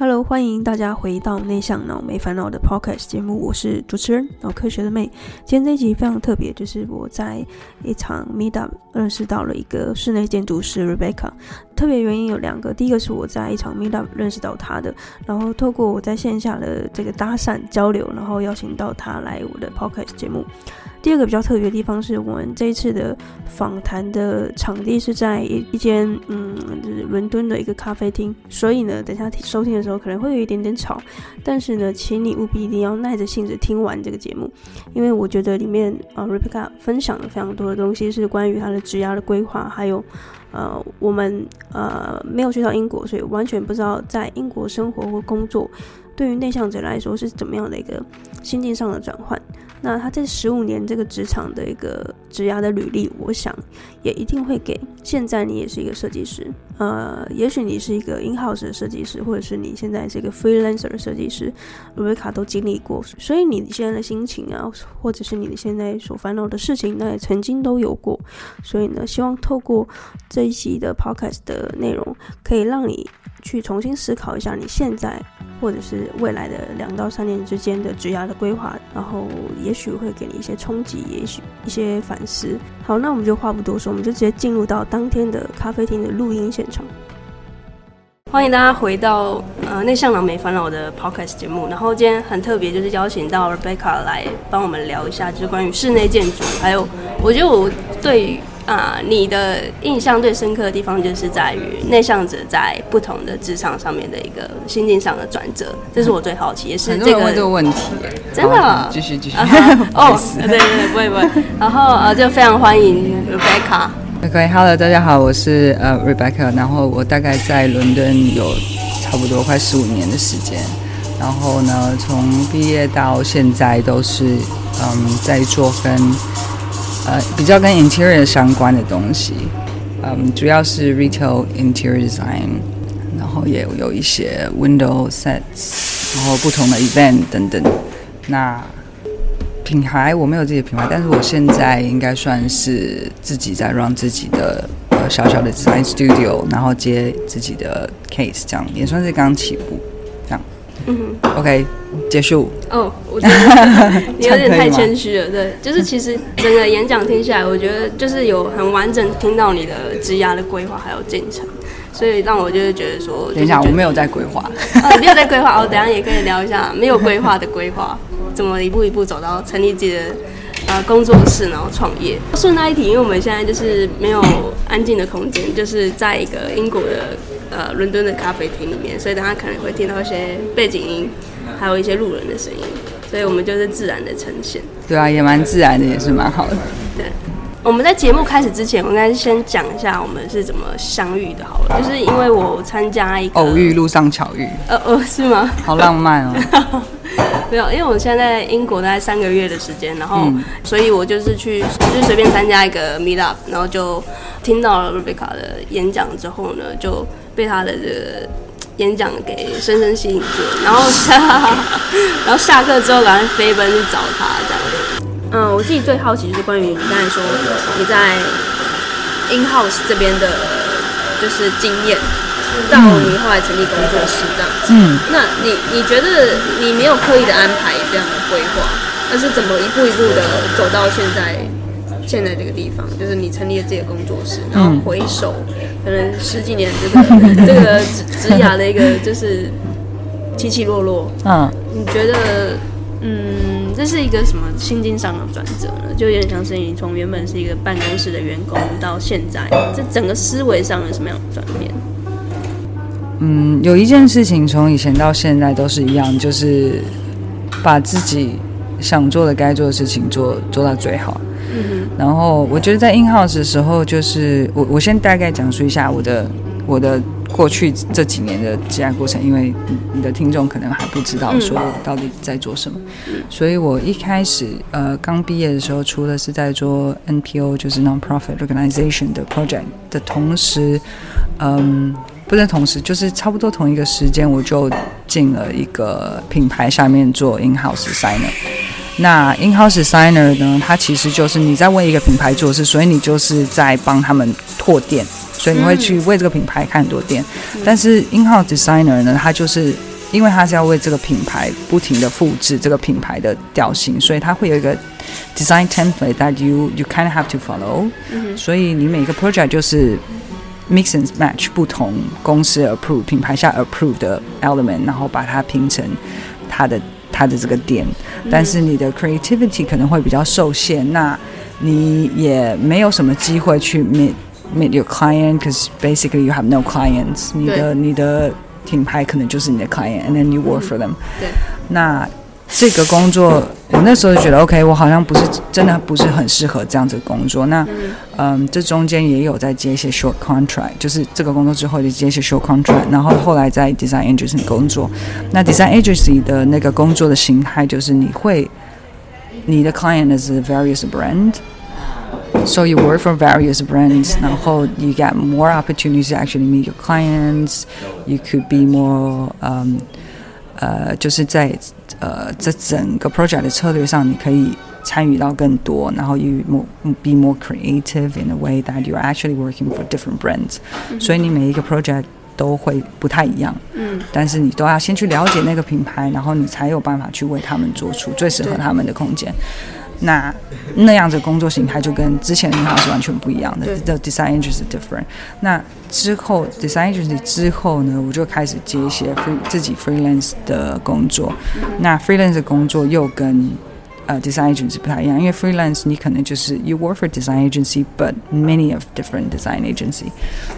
Hello，欢迎大家回到内向脑没烦恼的 Podcast 节目，我是主持人脑科学的妹。今天这一集非常特别，就是我在一场 Meetup 认识到了一个室内建筑师 Rebecca。特别原因有两个，第一个是我在一场 Meetup 认识到她的，然后透过我在线下的这个搭讪交流，然后邀请到她来我的 Podcast 节目。第二个比较特别的地方是我们这一次的访谈的场地是在一一间嗯，就是伦敦的一个咖啡厅，所以呢，等下收听的时候可能会有一点点吵，但是呢，请你务必一定要耐着性子听完这个节目，因为我觉得里面啊，Rebecca 分享了非常多的东西，是关于他的职涯的规划，还有呃，我们呃没有去到英国，所以完全不知道在英国生活或工作对于内向者来说是怎么样的一个心境上的转换。那他这十五年这个职场的一个职涯的履历，我想也一定会给现在你也是一个设计师，呃，也许你是一个 in-house 的设计师，或者是你现在是一个 freelancer 的设计师，Rebecca 都经历过，所以你现在的心情啊，或者是你现在所烦恼的事情，那也曾经都有过，所以呢，希望透过这一期的 podcast 的内容，可以让你去重新思考一下你现在。或者是未来的两到三年之间的职涯的规划，然后也许会给你一些冲击，也许一些反思。好，那我们就话不多说，我们就直接进入到当天的咖啡厅的录音现场。欢迎大家回到呃内向狼没烦恼的 Podcast 节目。然后今天很特别，就是邀请到 Rebecca 来帮我们聊一下，就是关于室内建筑，还有我觉得我对。啊、呃，你的印象最深刻的地方，就是在于内向者在不同的职场上面的一个心境上的转折，这是我最好奇，也是这个问这个问题，真的，继续继续，哦，对对对，不会不会，然后呃，就非常欢迎 Rebecca。OK，Hello，大家好，我是呃 Rebecca，然后我大概在伦敦有差不多快十五年的时间，然后呢，从毕业到现在都是嗯在做跟。呃，比较跟 interior 相关的东西，嗯，主要是 retail interior design，然后也有一些 window sets，然后不同的 event 等等。那品牌我没有自己的品牌，但是我现在应该算是自己在 run 自己的呃小小的 design studio，然后接自己的 case，这样也算是刚起步，嗯哼，OK。结束哦，我觉得 你有点太谦虚了。对，就是其实整个演讲听下来，我觉得就是有很完整听到你的职涯的规划还有进程，所以让我就是觉得说，等一下我没有在规划，哦，没有在规划哦，等一下也可以聊一下没有规划的规划，怎么一步一步走到成立自己的呃工作室，然后创业。顺带一提，因为我们现在就是没有安静的空间，就是在一个英国的呃伦敦的咖啡厅里面，所以大家可能会听到一些背景音。还有一些路人的声音，所以我们就是自然的呈现。对啊，也蛮自然的，也是蛮好的。对，我们在节目开始之前，我应该先讲一下我们是怎么相遇的。好了，就是因为我参加一个偶遇，路上巧遇。呃呃，是吗？好浪漫哦。没有，因为我现在在英国大概三个月的时间，然后，嗯、所以我就是去，就是随便参加一个 meet up，然后就听到了 Rebecca 的演讲之后呢，就被他的这个。演讲给深深吸引住，然后下，然后下课之后赶快飞奔去找他这样。嗯，我自己最好奇就是关于你刚才说你在 in house 这边的，就是经验，到你后来成立工作室这样子。嗯，那你你觉得你没有刻意的安排这样的规划，但是怎么一步一步的走到现在？现在这个地方，就是你成立了自己的工作室，然后回首，可能十几年这个这个职职涯的一个就是起起落落。嗯，你觉得，嗯，这是一个什么心境上的转折呢？就有点像是你从原本是一个办公室的员工，到现在，这整个思维上有什么样的转变？嗯，有一件事情从以前到现在都是一样，就是把自己想做的、该做的事情做做到最好。嗯然后我觉得在 in house 的时候，就是我我先大概讲述一下我的我的过去这几年的职业过程，因为你的听众可能还不知道说我到底在做什么，所以我一开始呃刚毕业的时候，除了是在做 NPO 就是 non-profit organization 的 project 的同时，嗯，不是同时，就是差不多同一个时间，我就进了一个品牌下面做 in house designer。那 in-house designer 呢？它其实就是你在为一个品牌做事，所以你就是在帮他们拓店，所以你会去为这个品牌开很多店。但是 in-house designer 呢，它就是因为它是要为这个品牌不停的复制这个品牌的调性，所以它会有一个 design template that you you kind of have to follow。嗯。所以你每个 project 就是 mix and match 不同公司 approve 品牌下 approve 的 element，然后把它拼成它的它的这个点。但是你的 creativity 可能会比较受限，那你也没有什么机会去 meet meet your client，because basically you have no clients。你的你的品牌可能就是你的 client，and then you work for them。对。那 这个工作，我那时候就觉得 OK，我好像不是真的不是很适合这样子的工作。那嗯，这中间也有在接一些 short contract，就是这个工作之后就接一些 short contract，然后后来在 design agency 工作。那 design agency 的那个工作的形态就是你会，你的 client is various brand。So you work for various brands，然后 you get more opportunities to actually meet your clients. You could be more，嗯，呃，就是在呃这整个 project 的策略上，你可以参与到更多，然后 you more be more creative in a way that you're actually working for different brands。所以你每一个 project 都会不太一样，嗯，但是你都要先去了解那个品牌，然后你才有办法去为他们做出最适合他们的空间。那那样子工作形态就跟之前的银行是完全不一样的。The design agency different。那之后 design agency 之后呢，我就开始接一些 free 自己 freelance 的工作。那 freelance 的工作又跟呃 design agency 不太一样，因为 freelance 你可能就是 you work for design agency，but many of different design agency。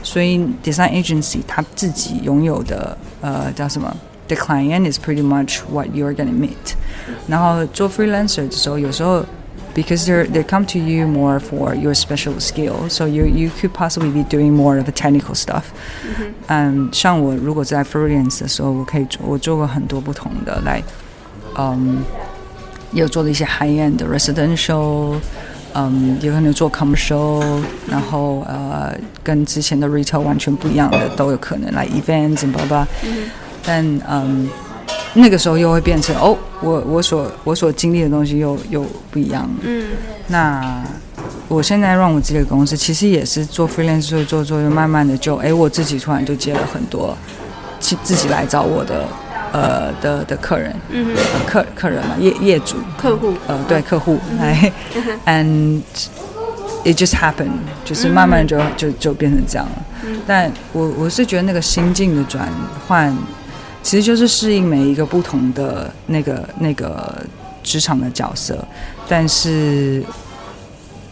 所以 design agency 它自己拥有的呃叫什么 ？The client is pretty much what you're gonna meet。然后做 freelancer 的时候，有时候 because they they come to you more for your special skill, so you you could possibly be doing more of the technical stuff。嗯，像我如果在 freelance 的时候，我可以做我做过很多不同的，来，嗯，有做了一些 high end 的 residential，嗯，有可能做 commercial，然后呃，跟之前的 retail 完全不一样的都有可能，来 events and blah blah。 但嗯，那个时候又会变成哦，我我所我所经历的东西又又不一样。嗯，那我现在让我自己的公司，其实也是做 freelance 做做做，又慢慢的就哎，我自己突然就接了很多，自自己来找我的呃的的客人，嗯、呃，客客人嘛，业业主，客户，呃，对，客户来、嗯、，and it just happened，就是慢慢就、嗯、就就变成这样了。嗯，但我我是觉得那个心境的转换。其实就是适应每一个不同的那个那个职场的角色，但是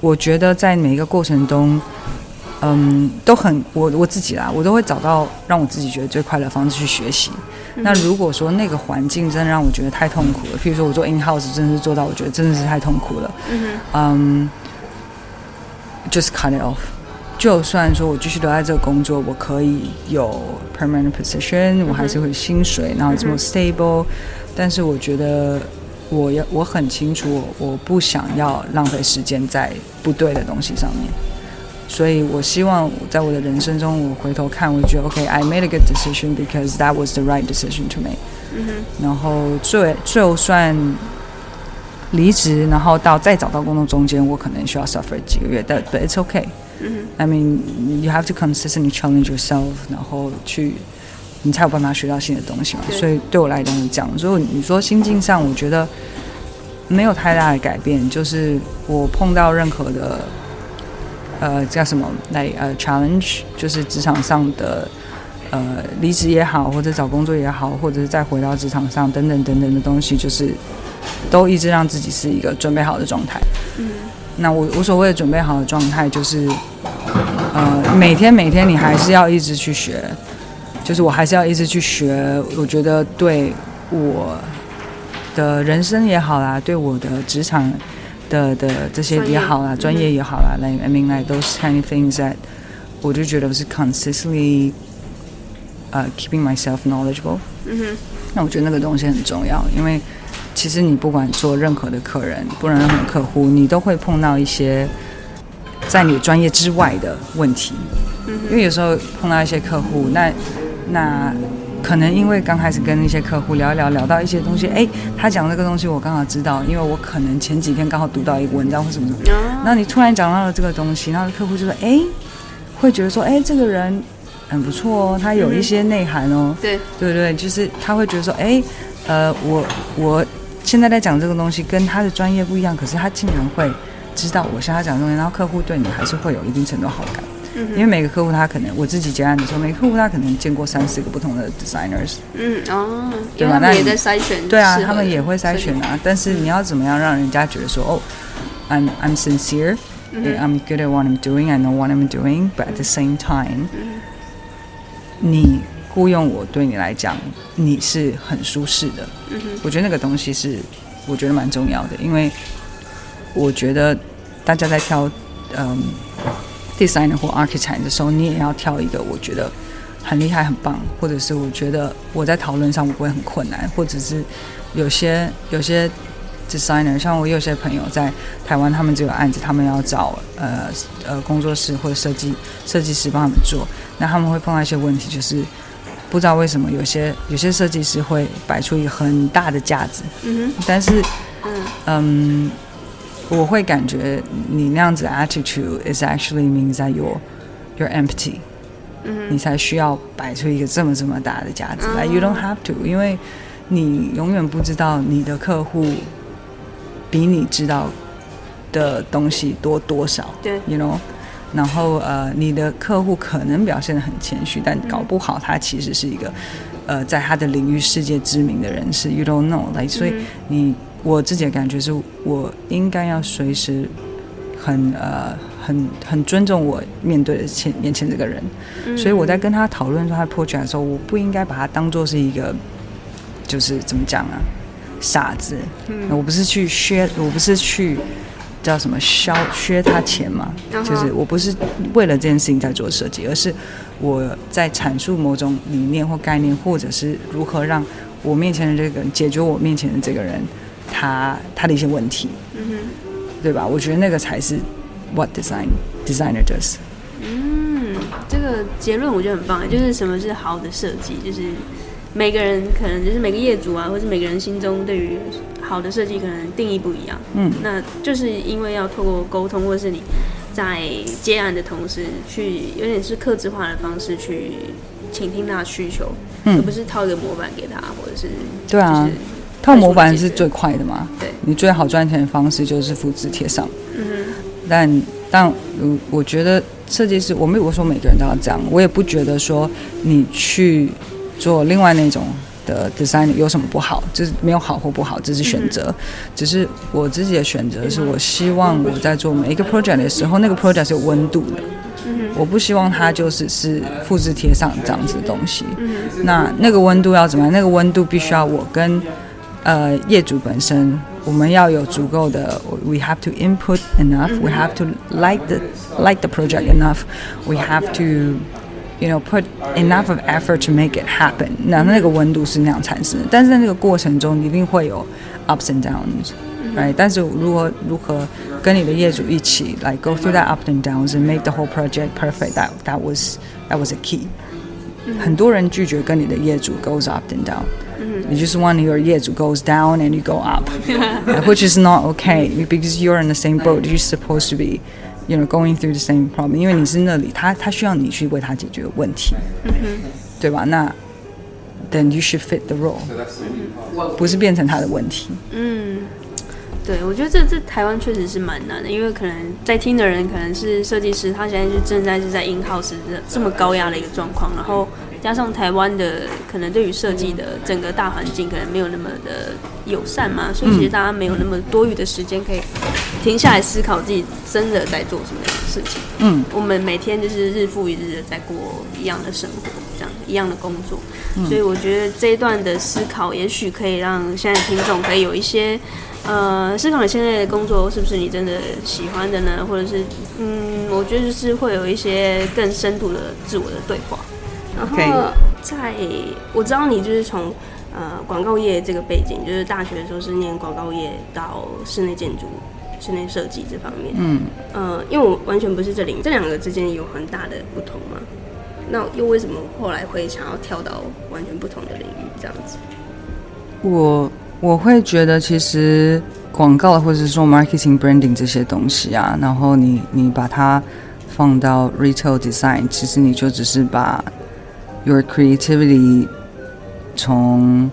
我觉得在每一个过程中，嗯，都很我我自己啦，我都会找到让我自己觉得最快乐的方式去学习。嗯。那如果说那个环境真的让我觉得太痛苦了，譬如说我做 in house 真的是做到我觉得真的是太痛苦了，嗯，just cut it off。就算说我继续留在这个工作，我可以有 permanent position，我还是会薪水，然后这么 stable，但是我觉得我要我很清楚，我我不想要浪费时间在不对的东西上面，所以我希望在我的人生中，我回头看，我觉得 OK，I made a good decision because that was the right decision to make。嗯哼。然后最就算离职，然后到再找到工作中间，我可能需要 suffer 几个月，但 but it's okay。I mean, you have to consistently challenge yourself，然后去，你才有办法学到新的东西嘛。所以对我来讲是这样。所以你说心境上，我觉得没有太大的改变。就是我碰到任何的，呃，叫什么来呃 challenge，就是职场上的呃离职也好，或者找工作也好，或者是再回到职场上等等等等的东西，就是都一直让自己是一个准备好的状态。嗯。那我我所谓的准备好的状态，就是，呃，每天每天你还是要一直去学，就是我还是要一直去学。我觉得对我的人生也好啦，对我的职场的的这些也好啦，专业，也好啦，I mean like those kind of things that，我就觉得是 consistently，呃、uh,，keeping myself knowledgeable。嗯哼。那我觉得那个东西很重要，因为。其实你不管做任何的客人，不然任何客户，你都会碰到一些在你专业之外的问题。因为有时候碰到一些客户，那那可能因为刚开始跟那些客户聊一聊，聊到一些东西，哎，他讲这个东西我刚好知道，因为我可能前几天刚好读到一个文章或什么什么。那你突然讲到了这个东西，然后客户就说，哎，会觉得说，哎，这个人很不错哦，他有一些内涵哦。对、嗯、对对，就是他会觉得说，哎，呃，我我现在在讲这个东西跟他的专业不一样，可是他竟然会知道我向他讲的东西，然后客户对你还是会有一定程度好感。嗯、因为每个客户他可能我自己接案的时候，每个客户他可能见过三四个不同的 designers。嗯哦，对吧？那也在筛选。对啊，他们也会筛选啊。但是你要怎么样让人家觉得说，哦，I'm I'm sincere。I'm good at what I'm doing. I know what I'm doing. But at the same time，你雇佣我对你来讲，你是很舒适的。我觉得那个东西是我觉得蛮重要的，因为我觉得大家在挑嗯 designer 或 architect 的时候，你也要挑一个我觉得很厉害、很棒，或者是我觉得我在讨论上我不会很困难，或者是有些有些。designer，像我有些朋友在台湾，他们这个案子，他们要找呃呃工作室或者设计设计师帮他们做，那他们会碰到一些问题，就是不知道为什么有些有些设计师会摆出一个很大的架子，嗯哼，但是嗯。嗯，我会感觉你那样子的 attitude is actually means that you're you're empty，嗯哼，你才需要摆出一个这么这么大的架子。来，like you don't have to，因为你永远不知道你的客户。比你知道的东西多多少？对，you know，然后呃，你的客户可能表现得很谦虚，但搞不好他其实是一个呃，在他的领域世界知名的人士。You don't know，来，所以你我自己的感觉是我应该要随时很呃很很尊重我面对的前面前这个人。所以我在跟他讨论说他 project 的时候，我不应该把他当做是一个就是怎么讲啊？傻子，嗯、我不是去削，我不是去叫什么削削他钱嘛，嗯、就是我不是为了这件事情在做设计，而是我在阐述某种理念或概念，或者是如何让我面前的这个人解决我面前的这个人他他的一些问题，嗯哼，对吧？我觉得那个才是 what design designer does。嗯，这个结论我觉得很棒，就是什么是好的设计，就是。每个人可能就是每个业主啊，或是每个人心中对于好的设计可能定义不一样。嗯，那就是因为要透过沟通，或者是你在接案的同时，去有点是克制化的方式去倾听他的需求，嗯，而不是套一个模板给他，或者是对啊，套模板是最快的嘛。对，你最好赚钱的方式就是复制贴上。嗯，但但我觉得设计师，我没有说每个人都要这样，我也不觉得说你去。做另外那种的 design 有什么不好？就是没有好或不好，这是选择。嗯、只是我自己的选择是，我希望我在做每一个 project 的时候，那个 project 是有温度的。嗯、我不希望它就是是复制贴上这样子的东西。嗯、那那个温度要怎么样？那个温度必须要我跟呃业主本身，我们要有足够的，we have to input enough，we have to like the like the project enough，we have to。You know, put enough of effort to make it happen。那那个温度是那样产生的，但是在那个过程中，一定会有 ups and downs，right？但是如何如何跟你的业主一起来 go through that ups and downs and make the whole project perfect，that that was that was a key。很多人拒绝跟你的业主 goes up and down。You just want your 业主 goes down and you go up，which is not okay because you're in the same boat. You're supposed to be You know, going through the same problem，因为你是那里，他他需要你去为他解决问题，嗯、哼对吧？那 then you should fit the role，、嗯、不是变成他的问题。嗯，对，我觉得这这台湾确实是蛮难的，因为可能在听的人可能是设计师，他现在就正在是在 in house 这这么高压的一个状况，然后。加上台湾的可能对于设计的整个大环境可能没有那么的友善嘛，所以其实大家没有那么多余的时间可以停下来思考自己真的在做什么样的事情。嗯，我们每天就是日复一日的在过一样的生活，这样一样的工作。所以我觉得这一段的思考，也许可以让现在听众可以有一些呃思考你现在的工作是不是你真的喜欢的呢？或者是嗯，我觉得就是会有一些更深度的自我的对话。然后，在我知道你就是从呃广告业这个背景，就是大学的时候是念广告业到室内建筑、室内设计这方面。嗯，呃，因为我完全不是这领域，这两个之间有很大的不同嘛？那又为什么后来会想要跳到完全不同的领域这样子？我我会觉得，其实广告或者是说 marketing branding 这些东西啊，然后你你把它放到 retail design，其实你就只是把 your creativity 从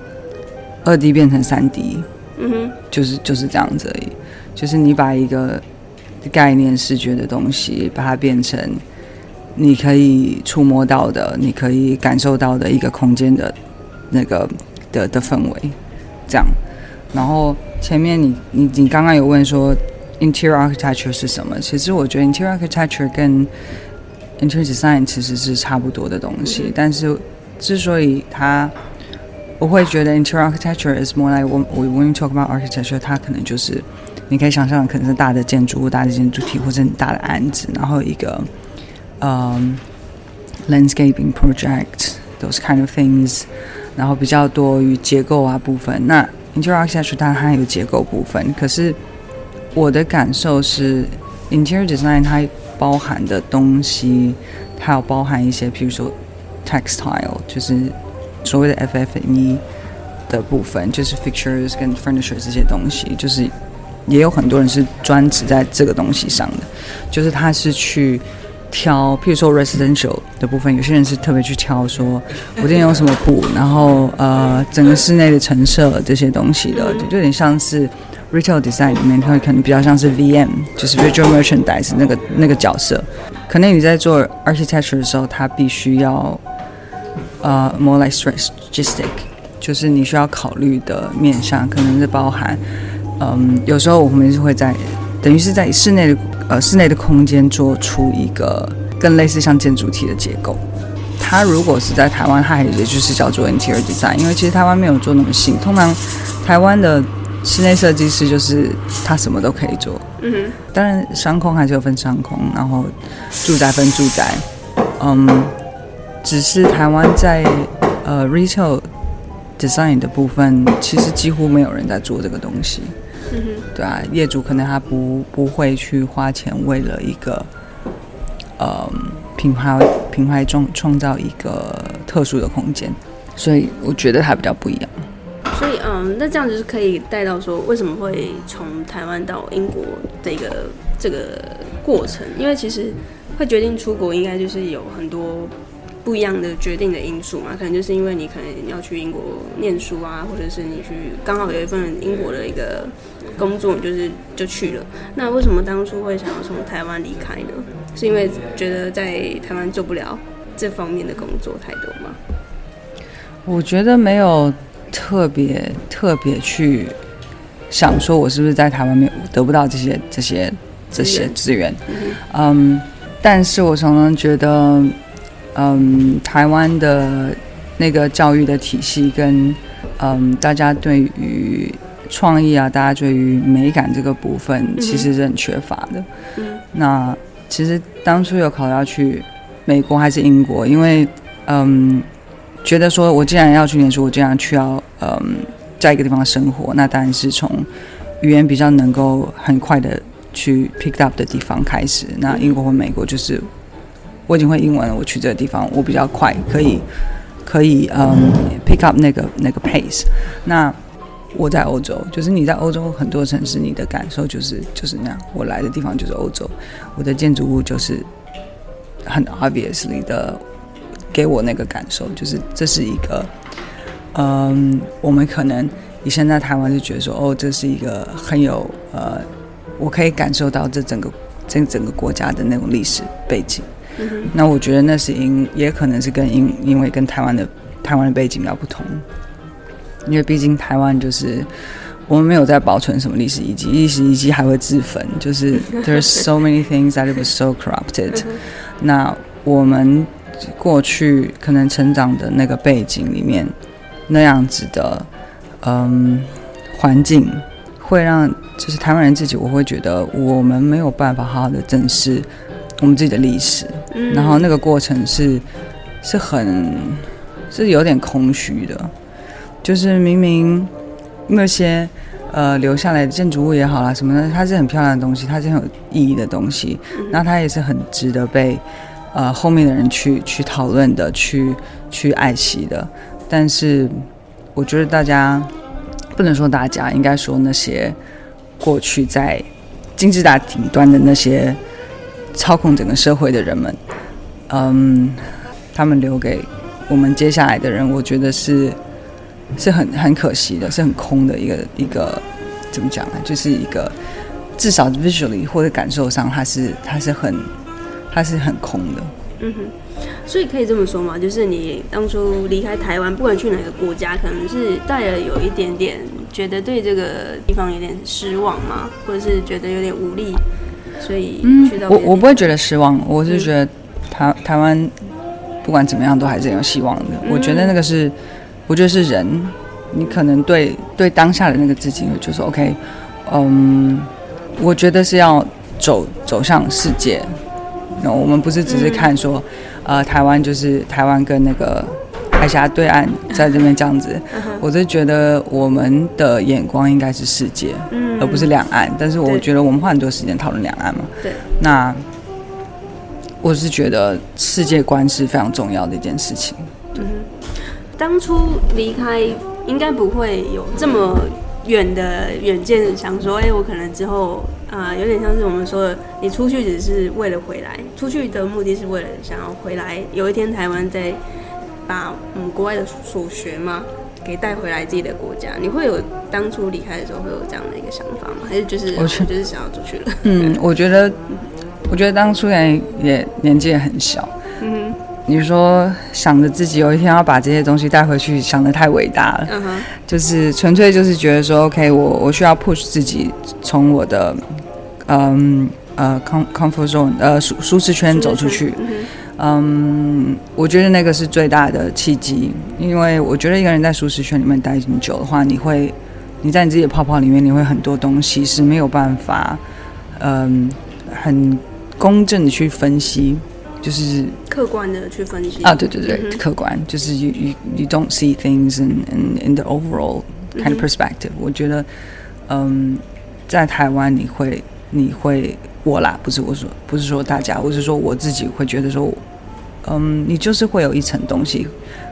二 D 变成三 D，嗯哼，就是就是这样子而已。就是你把一个概念视觉的东西，把它变成你可以触摸到的、你可以感受到的一个空间的那个的的氛围，这样。然后前面你你你刚刚有问说 interior architecture 是什么？其实我觉得 interior architecture 跟 interior design 其实是差不多的东西，但是之所以它我会觉得 interior architecture is more like when when we talk about architecture，它可能就是你可以想象可能是大的建筑物、大的建筑体或者很大的案子，然后一个嗯、um, landscaping project those kind of things，然后比较多于结构啊部分。那 interior architecture 它还有结构部分，可是我的感受是 interior design 它包含的东西，它有包含一些，譬如说 textile，就是。所谓的 FF&E 的部分，就是 fixtures 跟 furniture 这些东西，就是也有很多人是专职在这个东西上的，就是他是去挑，譬如说 residential 的部分，有些人是特别去挑，说我今天用什么布，然后呃整个室内的陈设这些东西的，就有点像是 retail design 里面，它可能比较像是 VM，就是 visual merchandise 那个那个角色，可能你在做 architecture 的时候，它必须要。呃、more like strategic，就是你需要考虑的面向，可能是包含，嗯，有时候我们是会在，等于是在室内的呃室内的空间做出一个更类似像建筑体的结构。它如果是在台湾，它也就是叫做 interior design，因为其实台湾没有做那么细。通常台湾的室内设计师就是他什么都可以做。嗯。当然商空还是有分商空，然后住宅分住宅，嗯。只是台湾在呃 retail design 的部分，其实几乎没有人在做这个东西。嗯，对啊，业主可能他不不会去花钱为了一个呃品牌品牌创创造一个特殊的空间，所以我觉得它比较不一样。所以嗯，那这样子是可以带到说，为什么会从台湾到英国这个这个过程？因为其实会决定出国，应该就是有很多。不一样的决定的因素嘛，可能就是因为你可能要去英国念书啊，或者是你去刚好有一份英国的一个工作，就是就去了。那为什么当初会想要从台湾离开呢？是因为觉得在台湾做不了这方面的工作太多吗？我觉得没有特别特别去想说，我是不是在台湾没有得不到这些这些这些资源。嗯，um, 但是我常常觉得。嗯，台湾的那个教育的体系跟嗯，大家对于创意啊，大家对于美感这个部分其实是很缺乏的。嗯，那其实当初有考虑要去美国还是英国，因为嗯，觉得说我既然要去念书，我既然去要嗯，在一个地方生活，那当然是从语言比较能够很快的去 pick up 的地方开始。那英国或美国就是。我已经会英文了，我去这个地方，我比较快，可以，可以，嗯，pick up 那个那个 pace。那我在欧洲，就是你在欧洲很多城市，你的感受就是就是那样。我来的地方就是欧洲，我的建筑物就是很 obviously 的给我那个感受，就是这是一个，嗯，我们可能以前在台湾就觉得说，哦，这是一个很有呃，我可以感受到这整个这整个国家的那种历史背景。那我觉得那是因，也可能是跟因，因为跟台湾的台湾的背景比较不同，因为毕竟台湾就是我们没有在保存什么历史遗迹，历史遗迹还会自焚，就是 there's so many things that it was so corrupted。那我们过去可能成长的那个背景里面那样子的嗯环境，会让就是台湾人自己，我会觉得我们没有办法好好的正视。我们自己的历史，然后那个过程是是很是有点空虚的，就是明明那些呃留下来的建筑物也好啦什么的，它是很漂亮的东西，它是很有意义的东西，那它也是很值得被呃后面的人去去讨论的，去去爱惜的。但是我觉得大家不能说大家，应该说那些过去在金字塔顶端的那些。操控整个社会的人们，嗯，他们留给我们接下来的人，我觉得是是很很可惜的，是很空的一个一个怎么讲呢？就是一个至少 visually 或者感受上，它是它是很它是很空的。嗯哼，所以可以这么说嘛，就是你当初离开台湾，不管去哪个国家，可能是带了有一点点觉得对这个地方有点失望嘛，或者是觉得有点无力，所以去到、嗯、我我不会觉得失望，我是觉得台台湾不管怎么样都还是有希望的。嗯、我觉得那个是，我觉得是人，你可能对对当下的那个自己就是 OK，嗯，我觉得是要走走向世界。我们不是只是看说，嗯、呃，台湾就是台湾跟那个海峡对岸在这边这样子，嗯、我是觉得我们的眼光应该是世界，嗯、而不是两岸。但是我觉得我们花很多时间讨论两岸嘛。对。那我是觉得世界观是非常重要的一件事情。嗯哼。当初离开应该不会有这么远的远见，想说，哎、欸，我可能之后。啊、呃，有点像是我们说的，你出去只是为了回来，出去的目的是为了想要回来。有一天台湾再把嗯国外的所学嘛给带回来自己的国家，你会有当初离开的时候会有这样的一个想法吗？还是就是我就是想要出去了？嗯，我觉得，我觉得当初也也年纪也很小。嗯哼。你说想着自己有一天要把这些东西带回去，想的太伟大了。Uh huh. 就是纯粹就是觉得说，OK，我我需要 push 自己从我的嗯呃 comfort zone 呃舒舒适圈走出去。嗯，我觉得那个是最大的契机，因为我觉得一个人在舒适圈里面待很久的话，你会你在你自己的泡泡里面，你会很多东西是没有办法嗯很公正的去分析。就是客观的去分析啊，对对对，嗯、哼客观就是 you you you don't see things in in in the overall kind of perspective、嗯哼。我觉得，嗯，在台湾你会你会我啦，不是我说不是说大家，我是说我自己会觉得说，嗯，你就是会有一层东西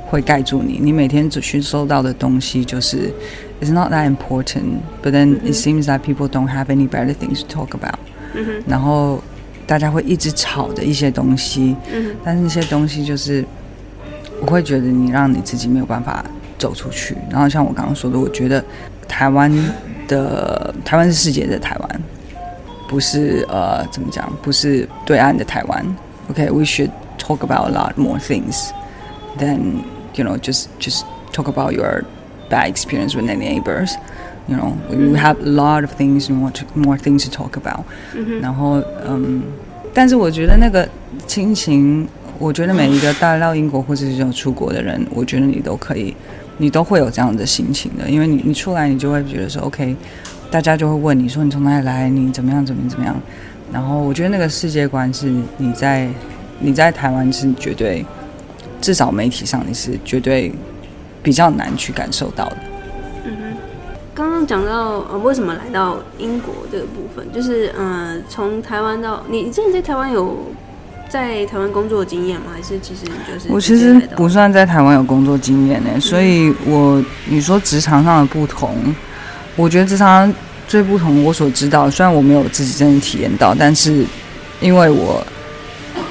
会盖住你，你每天只需收到的东西就是 it's not that important，but then it seems that people don't have any better things to talk about、嗯哼。然后。 大家会一直吵的一些东西，嗯、但是那些东西就是，我会觉得你让你自己没有办法走出去。然后像我刚刚说的，我觉得台湾的台湾是世界的台湾，不是呃怎么讲，不是对岸的台湾。OK，we、okay, should talk about a lot more things than you know just just talk about your bad experience with the neighbors. You know, we have a lot of things more to, more things to talk about. 然后，嗯，但是我觉得那个亲情，我觉得每一个到到英国或者是有出国的人，我觉得你都可以，你都会有这样的心情的，因为你你出来，你就会觉得说，OK，大家就会问你说你从哪里来，你怎么样，怎么怎么样。然后我觉得那个世界观是你在你在台湾是绝对，至少媒体上你是绝对比较难去感受到的。刚刚讲到呃，为什么来到英国这个部分，就是呃，从台湾到你，你之前在台湾有在台湾工作的经验吗？还是其实你就是？我其实不算在台湾有工作经验呢，嗯、所以我你说职场上的不同，我觉得职场上最不同，我所知道，虽然我没有自己真的体验到，但是因为我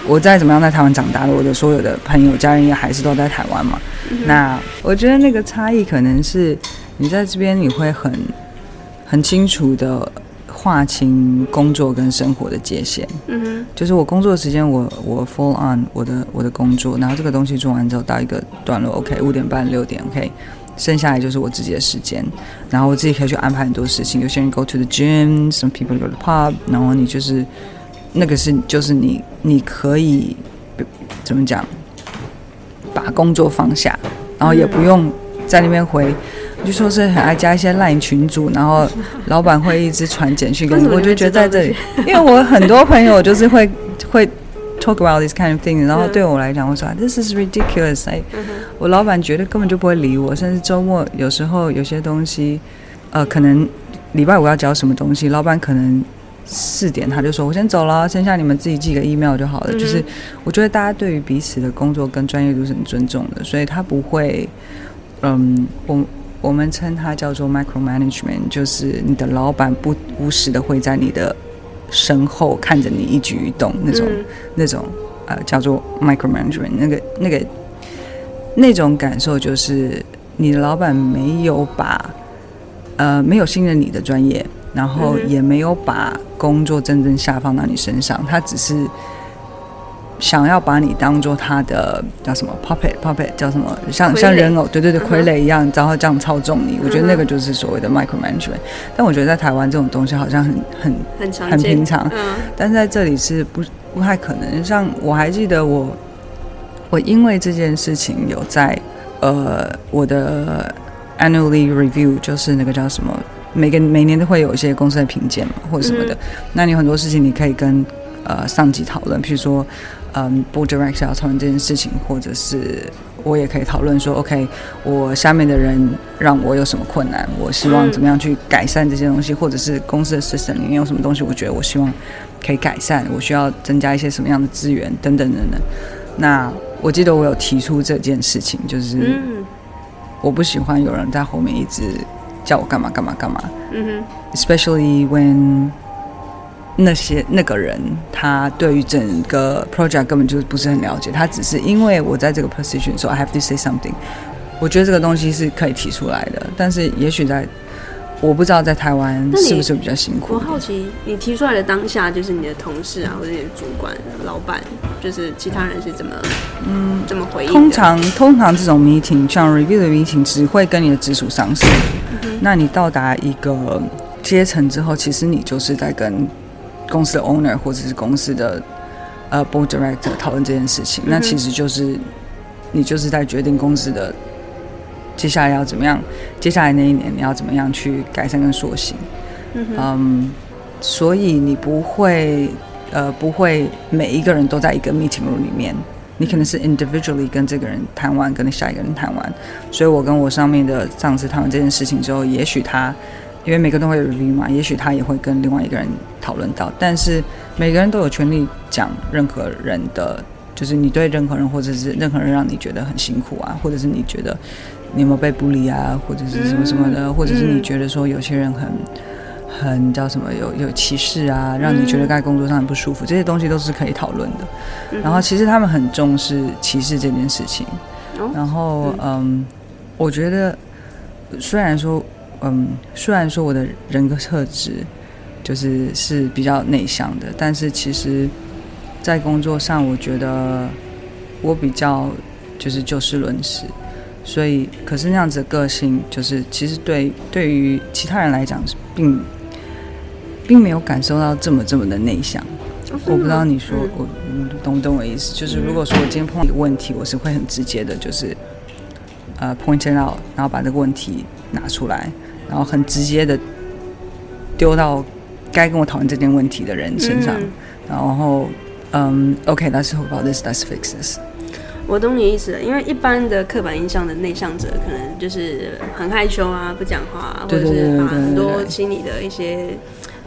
我再怎么样在台湾长大的，我的所有的朋友家人也还是都在台湾嘛。嗯、那我觉得那个差异可能是。你在这边，你会很很清楚的划清工作跟生活的界限。嗯哼，就是我工作的时间，我我 full on 我的我的工作，然后这个东西做完之后到一个段落，OK，五点半六点，OK，剩下来就是我自己的时间，然后我自己可以去安排很多事情。有些人 go to the gym，some people go to the pub，然后你就是那个是就是你你可以怎么讲，把工作放下，然后也不用在那边回。就说是很爱加一些 LINE 群组，然后老板会一直传简讯给你。我就觉得在这里，因为我很多朋友就是会会 talk about this kind of thing，然后对我来讲，我说 this is ridiculous。哎，我老板觉得根本就不会理我，甚至周末有时候有些东西，呃，可能礼拜五要交什么东西，老板可能四点他就说我先走了，剩下你们自己寄个 email 就好了。就是我觉得大家对于彼此的工作跟专业度是很尊重的，所以他不会，嗯，我。我们称它叫做 micromanagement，就是你的老板不无时的会在你的身后看着你一举一动那种、嗯、那种呃叫做 micromanagement，那个那个那种感受就是你的老板没有把呃没有信任你的专业，然后也没有把工作真正下放到你身上，他只是。想要把你当做他的叫什么 puppet puppet 叫什么像像人偶对对对傀儡一样，然后这样操纵你。我觉得那个就是所谓的 micromanagement。但我觉得在台湾这种东西好像很很很很平常，但是在这里是不不太可能。像我还记得我我因为这件事情有在呃我的 annually review 就是那个叫什么每个每年都会有一些公司的评鉴嘛或者什么的。那你很多事情你可以跟呃上级讨论，譬如说。嗯，board director 要讨论这件事情，或者是我也可以讨论说，OK，我下面的人让我有什么困难，我希望怎么样去改善这些东西，或者是公司的 system 里面有什么东西，我觉得我希望可以改善，我需要增加一些什么样的资源等等等等。那我记得我有提出这件事情，就是我不喜欢有人在后面一直叫我干嘛干嘛干嘛。嗯哼，especially when 那些那个人，他对于整个 project 根本就不是很了解，他只是因为我在这个 position，所以 I have to say something。我觉得这个东西是可以提出来的，但是也许在我不知道在台湾是不是比较辛苦。我好奇，你提出来的当下，就是你的同事啊，或者你的主管、老板，就是其他人是怎么嗯怎么回应？通常通常这种 meeting，像 review 的 meeting，只会跟你的直属上司。嗯、那你到达一个阶层之后，其实你就是在跟公司的 owner 或者是公司的呃 board director 讨论这件事情，嗯、那其实就是你就是在决定公司的接下来要怎么样，接下来那一年你要怎么样去改善跟塑形。嗯，嗯，所以你不会呃不会每一个人都在一个 meeting room 里面，你可能是 individually 跟这个人谈完，跟下一个人谈完。所以我跟我上面的上司谈完这件事情之后，也许他。因为每个人都会有 review 嘛，也许他也会跟另外一个人讨论到，但是每个人都有权利讲任何人的，就是你对任何人或者是任何人让你觉得很辛苦啊，或者是你觉得你有没有被 bully 啊，或者是什么什么的，或者是你觉得说有些人很很叫什么有有歧视啊，让你觉得在工作上很不舒服，这些东西都是可以讨论的。然后其实他们很重视歧视这件事情，然后嗯，我觉得虽然说。嗯，虽然说我的人格特质就是是比较内向的，但是其实，在工作上，我觉得我比较就是就事论事，所以可是那样子的个性，就是其实对对于其他人来讲，并并没有感受到这么这么的内向。我不知道你说我懂不懂我意思？就是如果说我今天碰到一个问题，我是会很直接的，就是呃 point it out，然后把这个问题拿出来。然后很直接的丢到该跟我讨论这件问题的人身上，嗯、然后嗯，OK，Let's hope about this, let's fix this。我懂你意思了，因为一般的刻板印象的内向者，可能就是很害羞啊，不讲话，啊或者是把很多心里的一些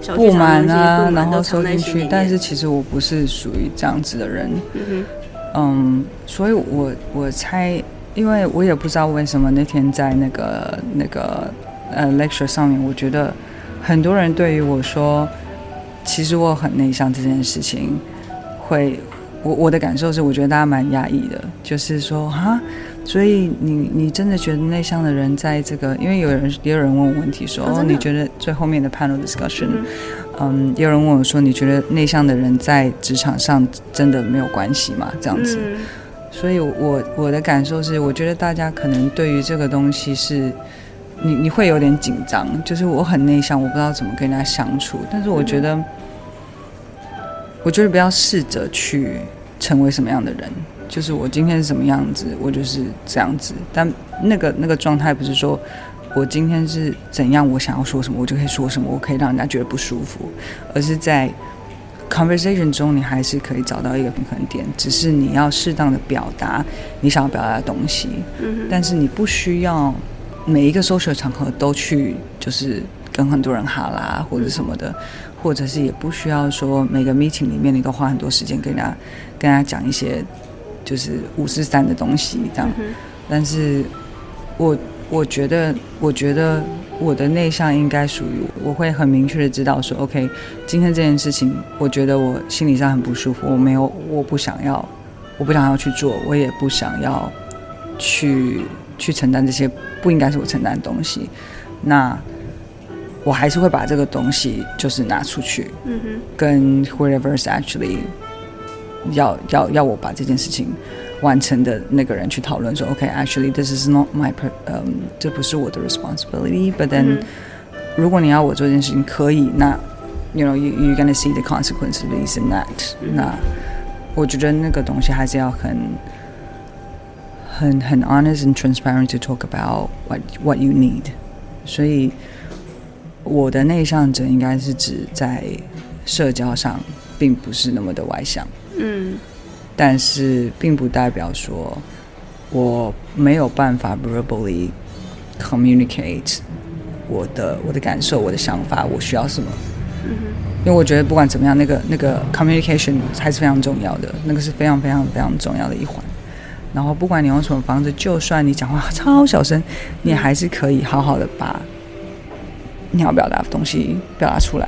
小不满啊，然后收进去。但是其实我不是属于这样子的人，嗯哼，嗯，所以我我猜，因为我也不知道为什么那天在那个那个。呃，lecture 上面，我觉得很多人对于我说，其实我很内向这件事情，会，我我的感受是，我觉得大家蛮压抑的，就是说哈，所以你你真的觉得内向的人在这个，因为有人也有人问我问题说，哦，你觉得最后面的 panel discussion，嗯，也有人问我说，你觉得内向的人在职场上真的没有关系吗？这样子，所以我我的感受是，我觉得大家可能对于这个东西是。你你会有点紧张，就是我很内向，我不知道怎么跟人家相处。但是我觉得，我觉得不要试着去成为什么样的人，就是我今天是什么样子，我就是这样子。但那个那个状态不是说我今天是怎样，我想要说什么，我就可以说什么，我可以让人家觉得不舒服，而是在 conversation 中，你还是可以找到一个平衡点，只是你要适当的表达你想要表达的东西，但是你不需要。每一个 social 场合都去，就是跟很多人哈啦或者什么的，或者是也不需要说每个 meeting 里面你都花很多时间跟人家跟人家讲一些就是五四三的东西这样。但是我我觉得，我觉得我的内向应该属于我会很明确的知道说，OK，今天这件事情，我觉得我心理上很不舒服，我没有，我不想要，我不想要去做，我也不想要。去去承担这些不应该是我承担的东西，那我还是会把这个东西就是拿出去，嗯哼，跟 whoever is actually 要要要我把这件事情完成的那个人去讨论说，OK，actually、okay, this is not my，嗯、um,，这不是我的 responsibility，but then、嗯、如果你要我做这件事情可以，那 you know you you're gonna see the consequences in that，、嗯、那我觉得那个东西还是要很。很很 honest and transparent to talk about what what you need，所以我的内向者应该是指在社交上并不是那么的外向，嗯，但是并不代表说我没有办法 verbally communicate 我的我的感受、我的想法、我需要什么，嗯哼，因为我觉得不管怎么样，那个那个 communication 还是非常重要的，那个是非常非常非常重要的一环。然后不管你用什么方式，就算你讲话超小声，你还是可以好好的把你要表达的东西表达出来。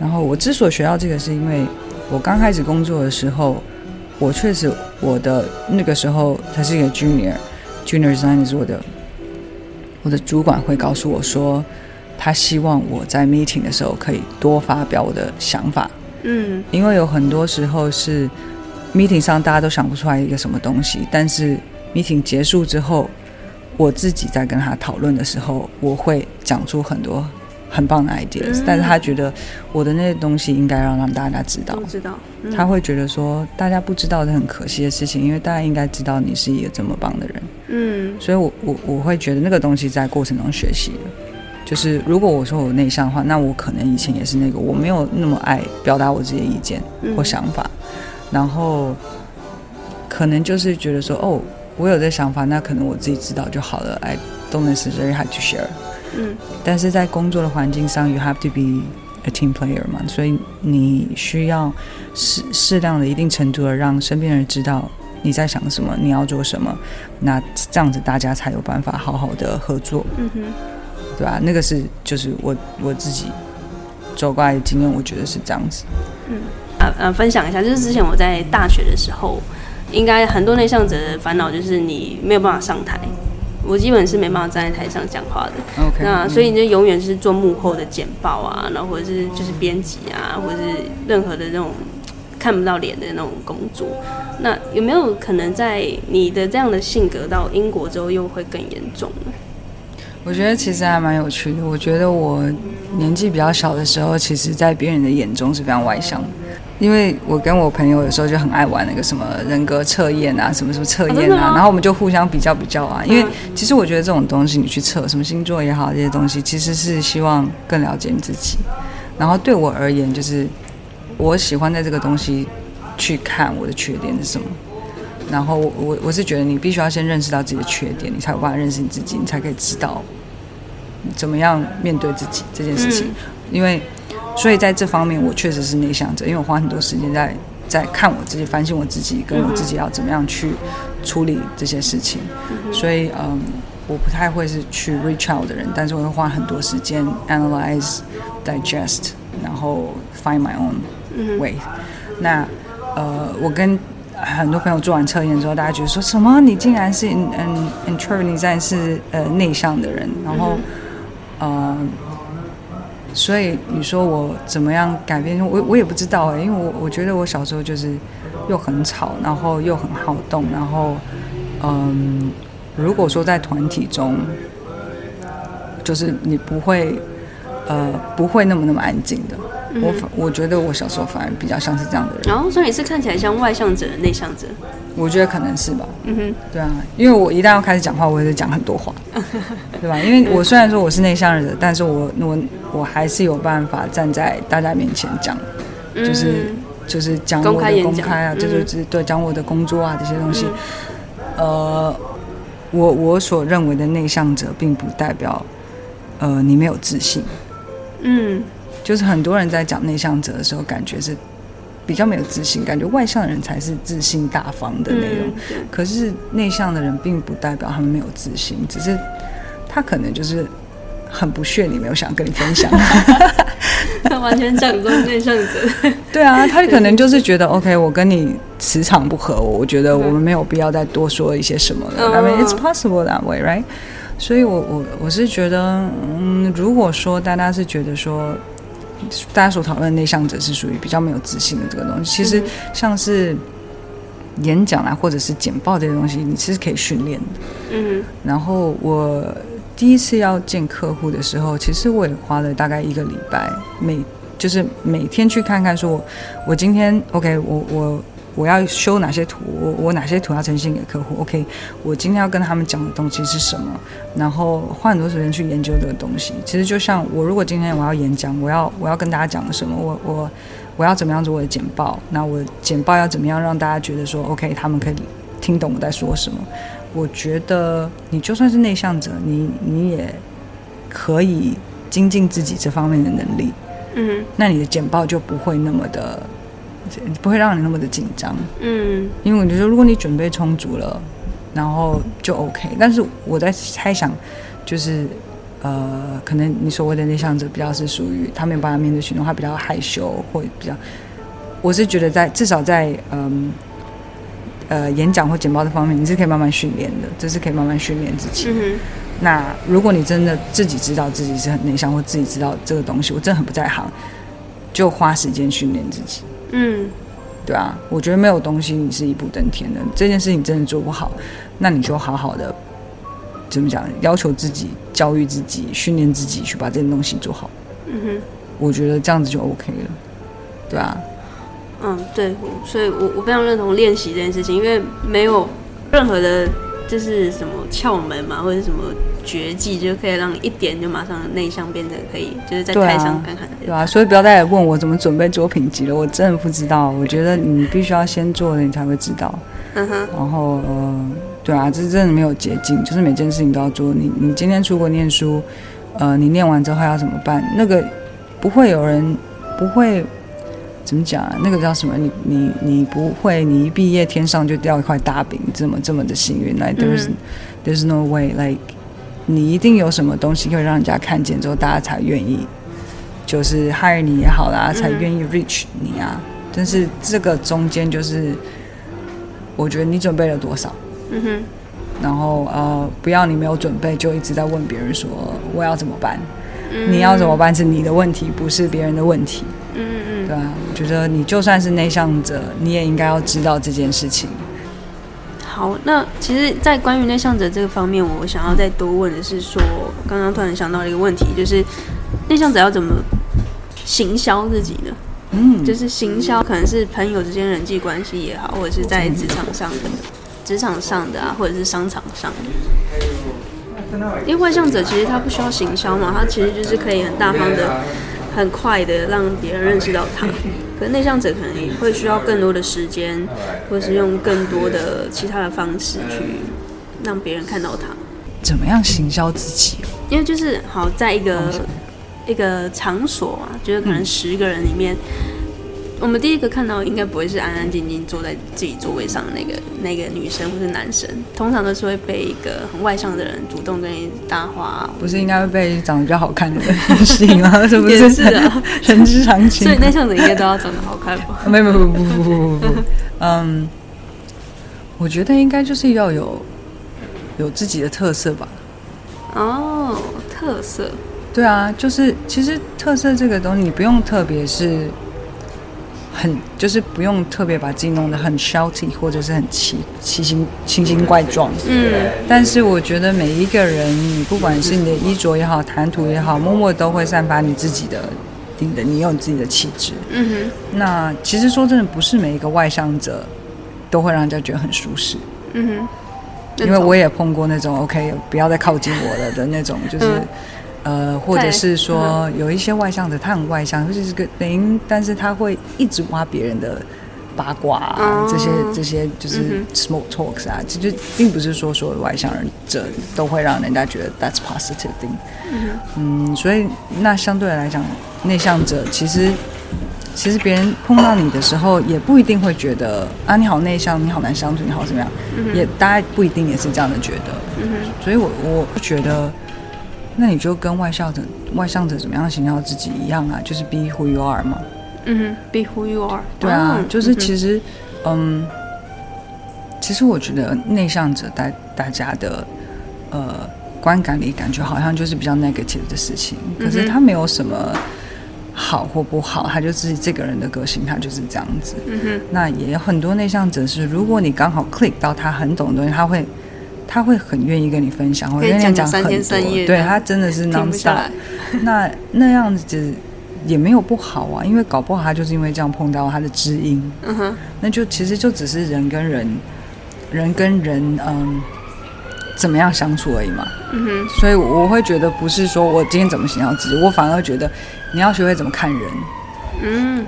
然后我之所以学到这个，是因为我刚开始工作的时候，我确实我的那个时候他是一个 junior，junior designer 是我的我的主管会告诉我说，他希望我在 meeting 的时候可以多发表我的想法。嗯，因为有很多时候是。Meeting 上大家都想不出来一个什么东西，但是 meeting 结束之后，我自己在跟他讨论的时候，我会讲出很多很棒的 ideas，嗯。但是他觉得我的那些东西应该让让大家知道，知道。嗯。他会觉得说大家不知道是很可惜的事情，因为大家应该知道你是一个这么棒的人。嗯。所以我我我会觉得那个东西在过程中学习的，就是如果我说我内向的话，那我可能以前也是那个我没有那么爱表达我自己的意见或想法。嗯然后，可能就是觉得说，哦，我有这想法，那可能我自己知道就好了。I don't necessarily have to share。嗯。但是在工作的环境上，you have to be a team player 嘛，所以你需要适适量的一定程度的让身边人知道你在想什么，你要做什么，那这样子大家才有办法好好的合作。嗯哼。对吧？那个是就是我我自己走过来的经验，我觉得是这样子。嗯。呃，分享一下，就是之前我在大学的时候，应该很多内向者的烦恼就是你没有办法上台，我基本是没办法站在台上讲话的。那所以你就永远是做幕后的简报啊，然后或者是就是编辑啊，或者是任何的那种看不到脸的那种工作。那有没有可能在你的这样的性格到英国之后又会更严重呢？我觉得其实还蛮有趣的。我觉得我年纪比较小的时候，其实在别人的眼中是非常外向的。因为我跟我朋友有时候就很爱玩那个什么人格测验啊，什么什么测验啊，然后我们就互相比较比较啊。因为其实我觉得这种东西你去测什么星座也好，这些东西其实是希望更了解你自己。然后对我而言，就是我喜欢在这个东西去看我的缺点是什么。然后我我是觉得你必须要先认识到自己的缺点，你才有办法认识你自己，你才可以知道怎么样面对自己这件事情。因为所以在这方面，我确实是内向者，因为我花很多时间在在看我自己、反省我自己，跟我自己要怎么样去处理这些事情。所以，嗯，我不太会是去 reach out 的人，但是我会花很多时间 analyze、digest，然后 find my own way。那，呃，我跟很多朋友做完测验之后，大家觉得说什么？你竟然是嗯 introvert，你竟然是呃内向的人，然后，呃。所以你说我怎么样改变？我我也不知道哎，因为我我觉得我小时候就是又很吵，然后又很好动，然后嗯，如果说在团体中，就是你不会呃不会那么那么安静的。嗯、我我觉得我小时候反而比较像是这样的人。然后所以你是看起来像外向者、内向者？我觉得可能是吧，嗯哼，对啊，因为我一旦要开始讲话，我也是讲很多话，对吧？因为我虽然说我是内向者，但是我我我还是有办法站在大家面前讲，就是、嗯、就是讲我的公开啊，就是对讲我的工作啊这些东西。嗯、呃，我我所认为的内向者，并不代表呃你没有自信，嗯，就是很多人在讲内向者的时候，感觉是。比较没有自信，感觉外向的人才是自信大方的那种。嗯、可是内向的人并不代表他们没有自信，只是他可能就是很不屑你，没有想跟你分享。他完全讲中内向者。对啊，他可能就是觉得，OK，我跟你磁场不合，我觉得我们没有必要再多说一些什么了。I mean, it's possible that way, right? 所以我，我我我是觉得，嗯，如果说大家是觉得说，大家所讨论的内向者是属于比较没有自信的这个东西，其实像是演讲啊，或者是简报这些东西，你其实可以训练的。嗯。然后我第一次要见客户的时候，其实我也花了大概一个礼拜，每就是每天去看看，说我我今天 OK，我我。我要修哪些图？我我哪些图要呈现给客户？OK，我今天要跟他们讲的东西是什么？然后花很多时间去研究这个东西。其实就像我，如果今天我要演讲，我要我要跟大家讲的什么？我我我要怎么样做我的简报？那我简报要怎么样让大家觉得说 OK，他们可以听懂我在说什么？我觉得你就算是内向者，你你也可以精进自己这方面的能力。嗯，那你的简报就不会那么的。不会让你那么的紧张，嗯，因为我觉得如果你准备充足了，然后就 OK。但是我在猜想，就是呃，可能你所谓的内向者比较是属于他没有办法面对群众，他比较害羞，或比较，我是觉得在至少在嗯呃，呃演讲或简报这方面，你是可以慢慢训练的，这是可以慢慢训练自己。嗯、那如果你真的自己知道自己是很内向，或自己知道这个东西，我真的很不在行，就花时间训练自己。嗯，对啊，我觉得没有东西你是一步登天的。这件事情真的做不好，那你就好好的怎么讲？要求自己，教育自己，训练自己，去把这件东西做好。嗯哼，我觉得这样子就 OK 了，对啊。嗯，对，所以我我非常认同练习这件事情，因为没有任何的，就是什么窍门嘛，或者什么。绝技就可以让你一点就马上内向，变得可以就是在台上看看对、啊。所以不要再问我怎么准备作品集了，我真的不知道。我觉得你必须要先做了，你才会知道。嗯哼。然后呃，对啊，这真的没有捷径，就是每件事情都要做。你你今天出国念书，呃，你念完之后要怎么办？那个不会有人不会怎么讲啊？那个叫什么？你你你不会，你一毕业天上就掉一块大饼，这么这么的幸运？Like there's、嗯、there's no way like。你一定有什么东西会让人家看见之后，大家才愿意，就是 hire 你也好啦，才愿意 reach 你啊。但是这个中间就是，我觉得你准备了多少？嗯哼。然后呃，不要你没有准备就一直在问别人说我要怎么办？你要怎么办是你的问题，不是别人的问题。对啊，我觉得你就算是内向者，你也应该要知道这件事情。好，那其实，在关于内向者这个方面，我想要再多问的是说，刚刚突然想到了一个问题，就是内向者要怎么行销自己呢？嗯，就是行销可能是朋友之间人际关系也好，或者是在职场上的职场上的啊，或者是商场上的。因为外向者其实他不需要行销嘛，他其实就是可以很大方的。很快的让别人认识到他，可是内向者可能也会需要更多的时间，或是用更多的其他的方式去让别人看到他。怎么样行销自己？因为就是好在一个一个场所啊，就是可能十个人里面。我们第一个看到应该不会是安安静静坐在自己座位上的那个那个女生或是男生，通常都是会被一个很外向的人主动跟你搭话。不是应该会被长得比较好看的人吸引吗？是不是？是啊，人之常情。所以内向的应该都要长得好看吧？没有没有不不不不不不，嗯，我觉得应该就是要有有自己的特色吧。哦，特色。对啊，就是其实特色这个东西，你不用特别是。很就是不用特别把自己弄得很 shouty 或者是很奇奇形奇形怪状。嗯。但是我觉得每一个人，你不管是你的衣着也好，谈吐也好，默默都会散发你自己的，你的你有你自己的气质。嗯哼。那其实说真的，不是每一个外向者都会让人家觉得很舒适。嗯哼。因为我也碰过那种 OK，不要再靠近我了的那种，就是。嗯呃，或者是说有一些外向的，他很外向，就是个零，但是他会一直挖别人的八卦啊，这些这些就是 small talks 啊，其实并不是说所有的外向人者都会让人家觉得 that's positive thing。嗯，所以那相对来讲，内向者其实其实别人碰到你的时候，也不一定会觉得啊你好内向，你好难相处，你好怎么样，也大家不一定也是这样的觉得。所以我我不觉得。那你就跟外向者外向者怎么样形象自己一样啊，就是 be who you are 嘛。嗯哼，be who you are。对啊，就是其实，嗯，嗯，其实我觉得内向者大大家的呃观感里感觉好像就是比较 negative 的事情，可是他没有什么好或不好，他就自己这个人的个性，他就是这样子。嗯哼，那也有很多内向者是，如果你刚好 click 到他很懂的东西，他会。他会很愿意跟你分享，我跟你讲很多。对，他真的是 non-stop。那那样子也没有不好啊，因为搞不好他就是因为这样碰到他的知音。嗯哼，那就其实就只是人跟人，人跟人，嗯，怎么样相处而已嘛。嗯哼，所以我会觉得不是说我今天怎么想要自己，我反而觉得你要学会怎么看人。嗯。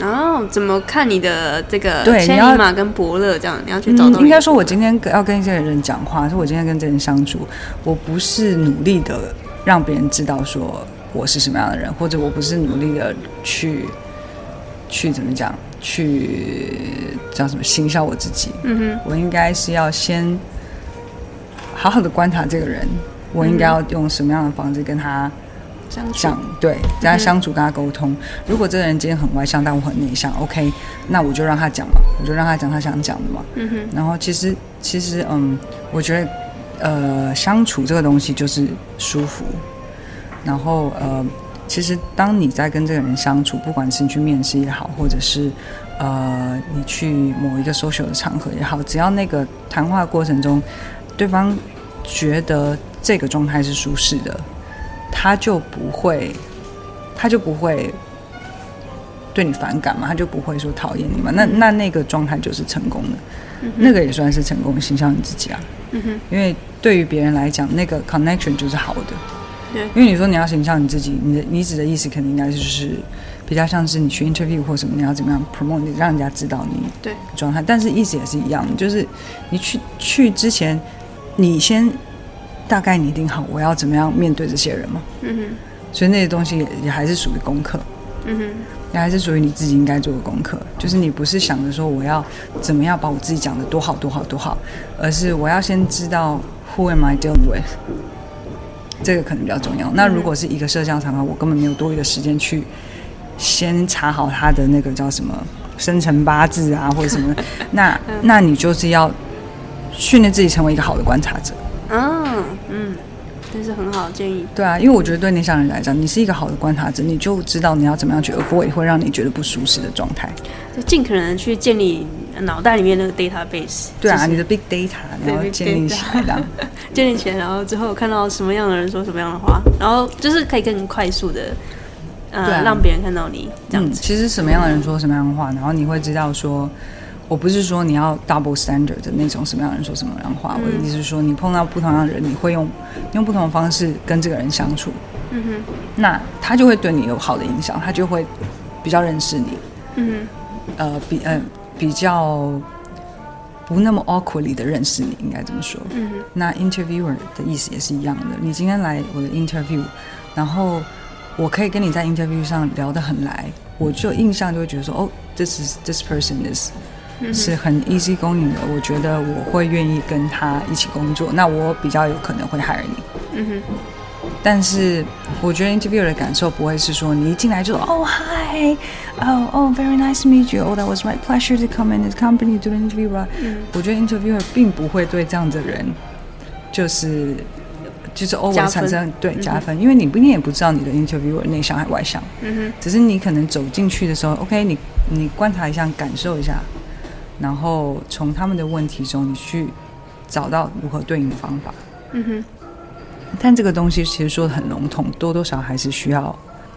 然后怎么看你的这个千里马跟伯乐这样？你要去找到。应该说，我今天要跟这个人讲话，是我今天跟这个人相处，我不是努力的让别人知道说我是什么样的人，或者我不是努力的去去怎么讲，去叫什么行销我自己。嗯哼，我应该是要先好好的观察这个人，我应该要用什么样的方式跟他。相处对，跟他相处，跟他沟通。如果这个人今天很外向，但我很内向，OK，那我就让他讲嘛，我就让他讲他想讲的嘛。嗯哼。然后其实其实嗯，我觉得呃，相处这个东西就是舒服。然后呃，其实当你在跟这个人相处，不管是你去面试也好，或者是呃你去某一个 social 的场合也好，只要那个谈话过程中，对方觉得这个状态是舒适的。他就不会，他就不会对你反感嘛，他就不会说讨厌你嘛。那那那个状态就是成功的，嗯、那个也算是成功的形象你自己啊。嗯哼，因为对于别人来讲，那个 connection 就是好的。对，因为你说你要形象你自己，你的你指的意思肯定应该就是比较像是你去 interview 或什么，你要怎么样 promote，你让人家知道你对状态。但是意思也是一样，就是你去去之前，你先。大概拟定好我要怎么样面对这些人嘛，嗯哼，所以那些东西也也还是属于功课，嗯哼，也还是属于你自己应该做的功课。就是你不是想着说我要怎么样把我自己讲的多好多好多好，而是我要先知道 Who am I dealing with，这个可能比较重要。那如果是一个社交场合，我根本没有多余的时间去先查好他的那个叫什么生辰八字啊或者什么，那 那你就是要训练自己成为一个好的观察者。嗯嗯，这是很好的建议。对啊，因为我觉得对内向人来讲，你是一个好的观察者，你就知道你要怎么样去 avoid 会让你觉得不舒适的状态，就尽可能去建立脑袋里面那个 database。对啊，你的 big data 你要建立起来，建立起来，然后之后看到什么样的人说什么样的话，然后就是可以更快速的呃、啊、让别人看到你这样子。嗯、其实什么样的人说什么样的话，然后你会知道说。我不是说你要 double standard 的那种什么样的人说什么样的话，嗯、我的意思是说，你碰到不同样的人，你会用用不同的方式跟这个人相处，嗯哼，那他就会对你有好的影响，他就会比较认识你，嗯哼，呃，比呃比较不那么 awkwardly 的认识你，应该这么说，嗯哼，那 interviewer 的意思也是一样的，你今天来我的 interview，然后我可以跟你在 interview 上聊得很来，我就印象就会觉得说，哦，this is this person is。是很 easy going 的，我觉得我会愿意跟他一起工作，那我比较有可能会 hire 你。嗯哼。但是我觉得 interviewer 的感受不会是说你一进来就说哦 hi，哦哦 very nice to meet you，oh that was my pleasure to come in this company to interview。嗯。我觉得 interviewer 并不会对这样的人就是就是偶尔产生对加分，因为你不一定也不知道你的 interviewer 内向还是外向。嗯哼。只是你可能走进去的时候，OK，你你观察一下，感受一下。然后从他们的问题中，你去找到如何对应的方法。嗯哼。但这个东西其实说的很笼统，多多少少还是需要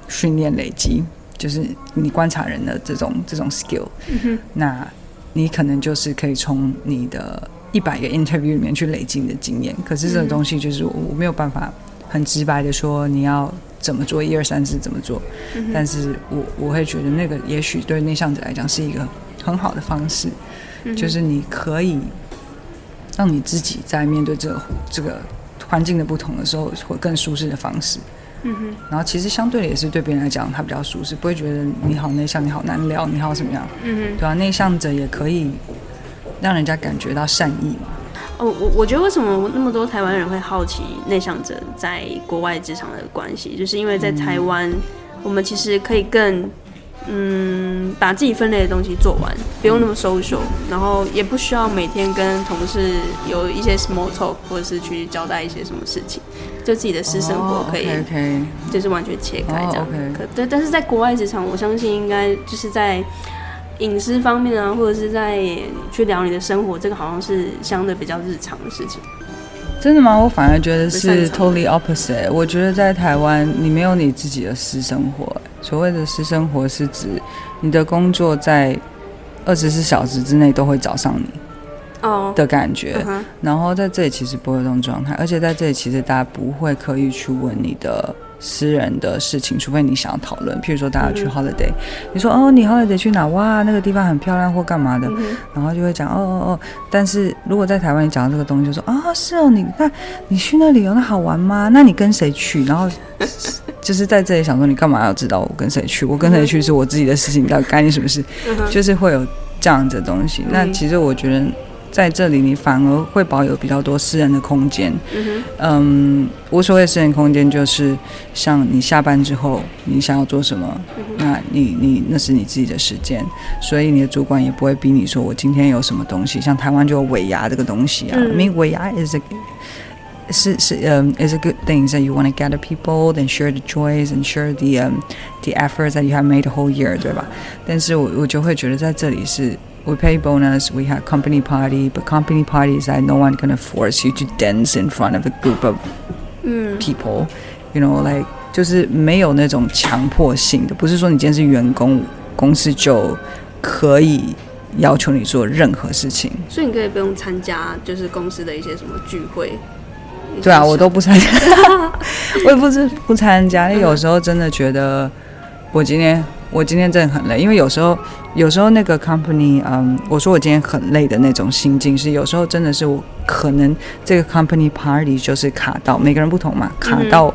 训练累积，就是你观察人的这种这种 skill。嗯哼。那你可能就是可以从你的一百个 interview 里面去累积你的经验。可是这个东西就是我我没有办法很直白的说你要怎么做，一二三四怎么做。嗯哼。但是我我会觉得那个也许对内向者来讲是一个很好的方式。就是你可以让你自己在面对这个这个环境的不同的时候，会更舒适的方式。嗯哼。然后其实相对的也是对别人来讲，他比较舒适，不会觉得你好内向，你好难聊，你好什么样？嗯哼。对啊，内向者也可以让人家感觉到善意嘛。哦，我我觉得为什么那么多台湾人会好奇内向者在国外职场的关系，就是因为在台湾，嗯、我们其实可以更。嗯，把自己分类的东西做完，不用那么 social，然后也不需要每天跟同事有一些 small talk，或者是去交代一些什么事情，就自己的私生活可以，oh, okay, okay. 就是完全切开这样。Oh, okay. 可对，但是在国外职场，我相信应该就是在隐私方面啊，或者是在去聊你的生活，这个好像是相对比较日常的事情。真的吗？我反而觉得是 totally opposite。我觉得在台湾，你没有你自己的私生活。所谓的私生活是指你的工作在二十四小时之内都会找上你哦的感觉。Oh, uh huh. 然后在这里其实不会有这种状态，而且在这里其实大家不会刻意去问你的。私人的事情，除非你想要讨论，譬如说大家去 holiday，、嗯、你说哦，你 holiday 去哪？哇，那个地方很漂亮或干嘛的，嗯、然后就会讲哦哦哦。但是如果在台湾你讲到这个东西，就说啊、哦，是哦，你那你去那里有那好玩吗？那你跟谁去？然后 就是在这里想说，你干嘛要知道我跟谁去？我跟谁去是我自己的事情，到底干你什么事？就是会有这样子的东西。嗯、那其实我觉得。在这里，你反而会保有比较多私人的空间。嗯无所谓私人空间，就是像你下班之后，你想要做什么，那你你那是你自己的时间，所以你的主管也不会逼你说，我今天有什么东西。像台湾就有尾牙这个东西啊，因为尾牙 is a 是是嗯 is a good thing that you want to gather people and share the joys and share the um the efforts that you have made the whole year，对吧？但是我我就会觉得在这里是。We pay bonus. We have company party, but company parties that no one gonna force you to dance in front of a group of people. You know, like 就是没有那种强迫性的，不是说你今天是员工，公司就可以要求你做任何事情。所以你可以不用参加，就是公司的一些什么聚会。 对啊，我都不参加，我也不是不参加。因为有时候真的觉得，我今天。我今天真的很累，因为有时候，有时候那个 company，嗯，我说我今天很累的那种心境是，有时候真的是我可能这个 company party 就是卡到每个人不同嘛，卡到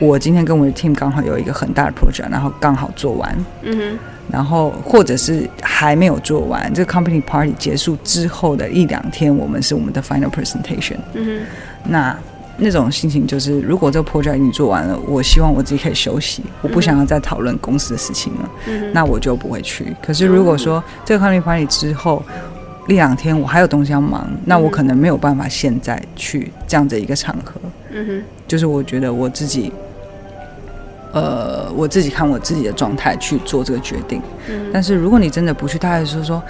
我今天跟我的 team 刚好有一个很大的 project，然后刚好做完，嗯哼，然后或者是还没有做完，这个 company party 结束之后的一两天，我们是我们的 final presentation，嗯哼，那。那种心情就是，如果这个 project 已经做完了，我希望我自己可以休息，我不想要再讨论公司的事情了，嗯、那我就不会去。可是如果说这个 company party 之后一两天我还有东西要忙，那我可能没有办法现在去这样的一个场合。嗯哼，就是我觉得我自己，呃，我自己看我自己的状态去做这个决定。嗯、但是如果你真的不去，大概就是说。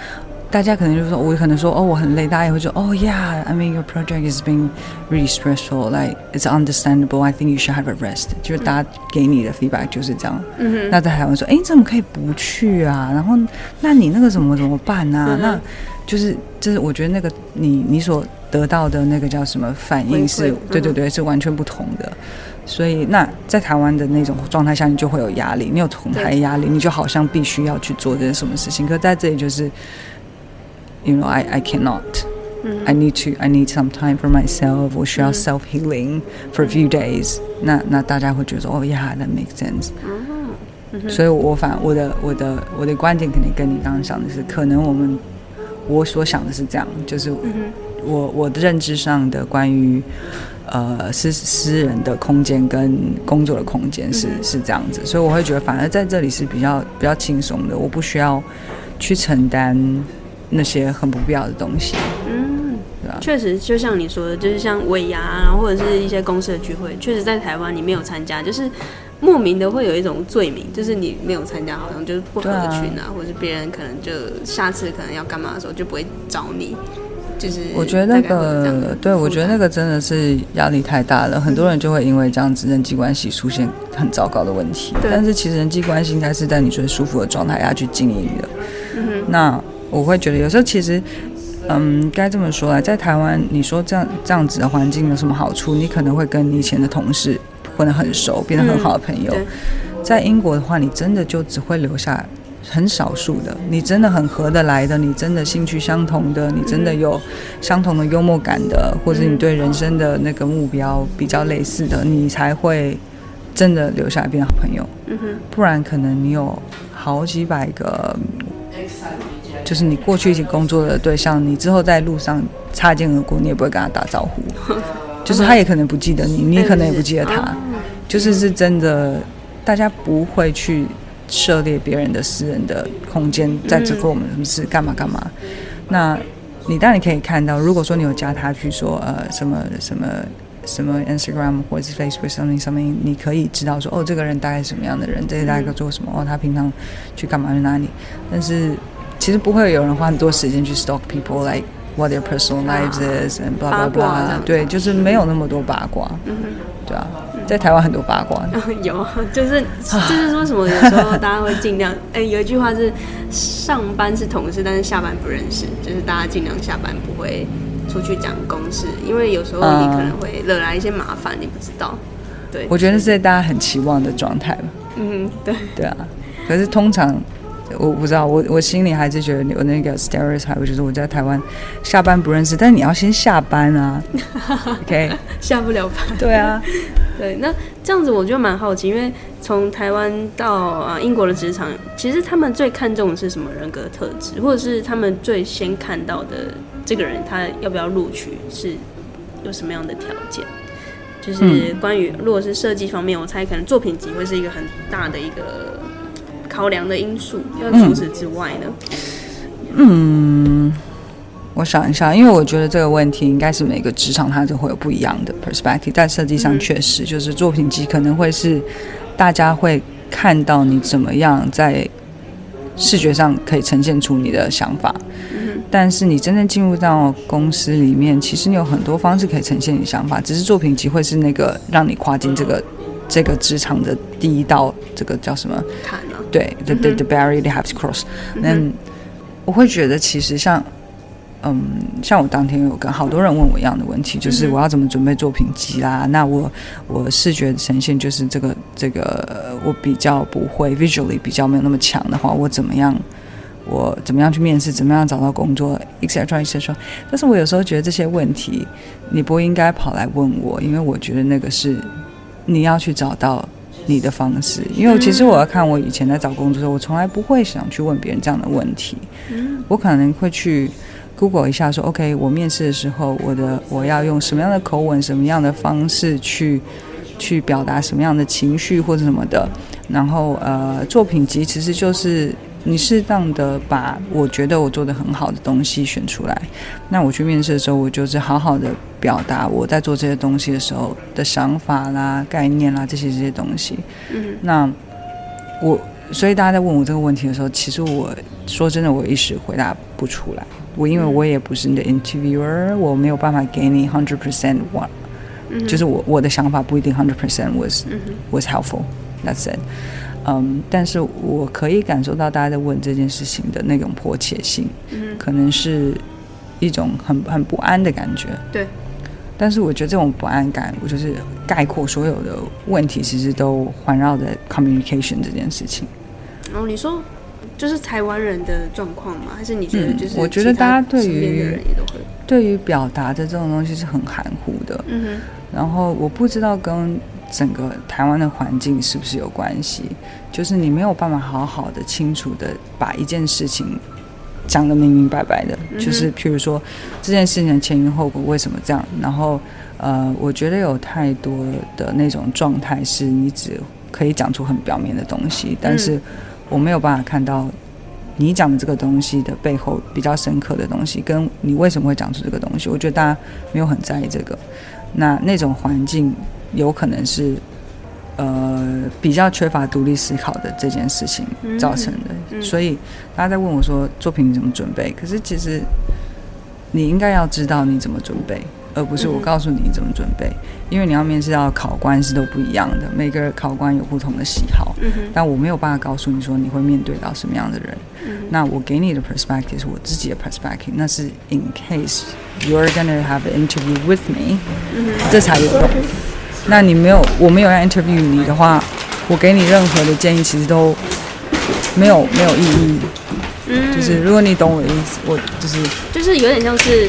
大家可能就说，我可能说，哦，我很累。大家也会说，哦，Yeah，I mean your project is being really stressful. Like it's understandable. I think you should have a rest. 就是大家给你的 feedback 就是这样。嗯哼。那在台湾说，哎，你怎么可以不去啊？然后，那你那个怎么怎么办啊？嗯、那就是，就是我觉得那个你你所得到的那个叫什么反应是，嗯、对对对，是完全不同的。所以，那在台湾的那种状态下，你就会有压力，你有同台压力，你就好像必须要去做这些什么事情。可在这里就是。You know, I I cannot. I need to. I need some time for myself. 我需要 self healing for a few days. 那那大家会觉得说，哦，Yeah, that makes sense. 所以我反我的我的我的观点肯定跟你刚刚想的是，可能我们我所想的是这样，就是我我的认知上的关于呃私私人的空间跟工作的空间是是这样子，所以我会觉得反而在这里是比较比较轻松的，我不需要去承担。那些很不必要的东西，嗯，对吧？确实，就像你说的，就是像尾牙，然后或者是一些公司的聚会，确实在台湾你没有参加，就是莫名的会有一种罪名，就是你没有参加，好像就是不合群啊，啊或者是别人可能就下次可能要干嘛的时候就不会找你，就是我觉得那个，对，我觉得那个真的是压力太大了，很多人就会因为这样子人际关系出现很糟糕的问题。对但是其实人际关系应该是在你最舒服的状态下去经营的，嗯，那。我会觉得有时候其实，嗯，该这么说啊，在台湾，你说这样这样子的环境有什么好处？你可能会跟你以前的同事混得很熟，变得很好的朋友。嗯、在英国的话，你真的就只会留下很少数的，你真的很合得来的，你真的兴趣相同的，你真的有相同的幽默感的，或者你对人生的那个目标比较类似的，你才会真的留下来变好朋友。嗯哼，不然可能你有好几百个。就是你过去一起工作的对象，你之后在路上擦肩而过，你也不会跟他打招呼，就是他也可能不记得你，你可能也不记得他，就是是真的，大家不会去涉猎别人的私人的空间，在这做我们什么事干嘛干嘛。那你当然可以看到，如果说你有加他去说呃什么什么。什么 Instagram 或者是 Facebook 上面上面，你可以知道说哦，这个人大概是什么样的人，这个大概做什么哦，他平常去干嘛去哪里。但是其实不会有人花很多时间去 stalk people like what their personal lives is and blah blah blah。对，就是没有那么多八卦。嗯哼，对啊，在台湾很多八卦。有，就是就是说什么有时候大家会尽量，哎，有一句话是上班是同事，但是下班不认识，就是大家尽量下班不会。出去讲公事，因为有时候你可能会惹来一些麻烦，你不知道。对，我觉得是大家很期望的状态。嗯，对，对啊。可是通常我不知道，我我心里还是觉得有那个 stereotype，就是我在台湾下班不认识，但是你要先下班啊。OK，下不了班。对啊，对。那这样子我就蛮好奇，因为从台湾到啊英国的职场，其实他们最看重的是什么人格特质，或者是他们最先看到的？这个人他要不要录取是有什么样的条件？就是关于如果是设计方面，我猜可能作品集会是一个很大的一个考量的因素。要除此之外呢？嗯，我想一下，因为我觉得这个问题应该是每个职场它都会有不一样的 perspective，在设计上确实就是作品集可能会是大家会看到你怎么样在视觉上可以呈现出你的想法。但是你真正进入到公司里面，其实你有很多方式可以呈现你的想法，只是作品集会是那个让你跨进这个这个职场的第一道，这个叫什么？对，the the the barrier they have to cross。那我会觉得，其实像嗯，像我当天有跟好多人问我一样的问题，就是我要怎么准备作品集啦？那我我视觉呈现就是这个这个我比较不会 visually 比较没有那么强的话，我怎么样？我怎么样去面试？怎么样找到工作？etc. etc. 但是我有时候觉得这些问题，你不应该跑来问我，因为我觉得那个是你要去找到你的方式。因为其实我要看我以前在找工作的时候，我从来不会想去问别人这样的问题。我可能会去 Google 一下，说 OK，我面试的时候，我的我要用什么样的口吻、什么样的方式去去表达什么样的情绪或者什么的。然后呃，作品集其实就是。你适当的把我觉得我做的很好的东西选出来，那我去面试的时候，我就是好好的表达我在做这些东西的时候的想法啦、概念啦这些这些东西。嗯，那我所以大家在问我这个问题的时候，其实我说真的，我一时回答不出来。我因为我也不是你的 interviewer，我没有办法给你 hundred percent one，就是我我的想法不一定 hundred percent was was helpful。That's it。嗯，但是我可以感受到大家在问这件事情的那种迫切性，嗯，可能是一种很很不安的感觉，对。但是我觉得这种不安感，我就是概括所有的问题，其实都环绕在 communication 这件事情。然哦，你说就是台湾人的状况吗？还是你觉得就是、嗯？我觉得大家对于对于表达的这种东西是很含糊的，嗯哼。然后我不知道跟。整个台湾的环境是不是有关系？就是你没有办法好好的、清楚的把一件事情讲得明明白白的。嗯、就是譬如说这件事情的前因后果为什么这样？然后呃，我觉得有太多的那种状态是你只可以讲出很表面的东西，但是我没有办法看到你讲的这个东西的背后比较深刻的东西，跟你为什么会讲出这个东西。我觉得大家没有很在意这个。那那种环境。有可能是，呃，比较缺乏独立思考的这件事情造成的，嗯。嗯、所以大家在问我说作品你怎么准备？可是其实你应该要知道你怎么准备，而不是我告诉你怎么准备，嗯、因为你要面试到考官是都不一样的，每个考官有不同的喜好，嗯、但我没有办法告诉你说你会面对到什么样的人，嗯、那我给你的 perspective 是我自己的 perspective，那是 in case you're gonna have an interview with me，、嗯、这才有用。那你没有，我没有要 interview 你的话，我给你任何的建议其实都没有没有意义。嗯，就是如果你懂我的意思，我就是就是有点像是，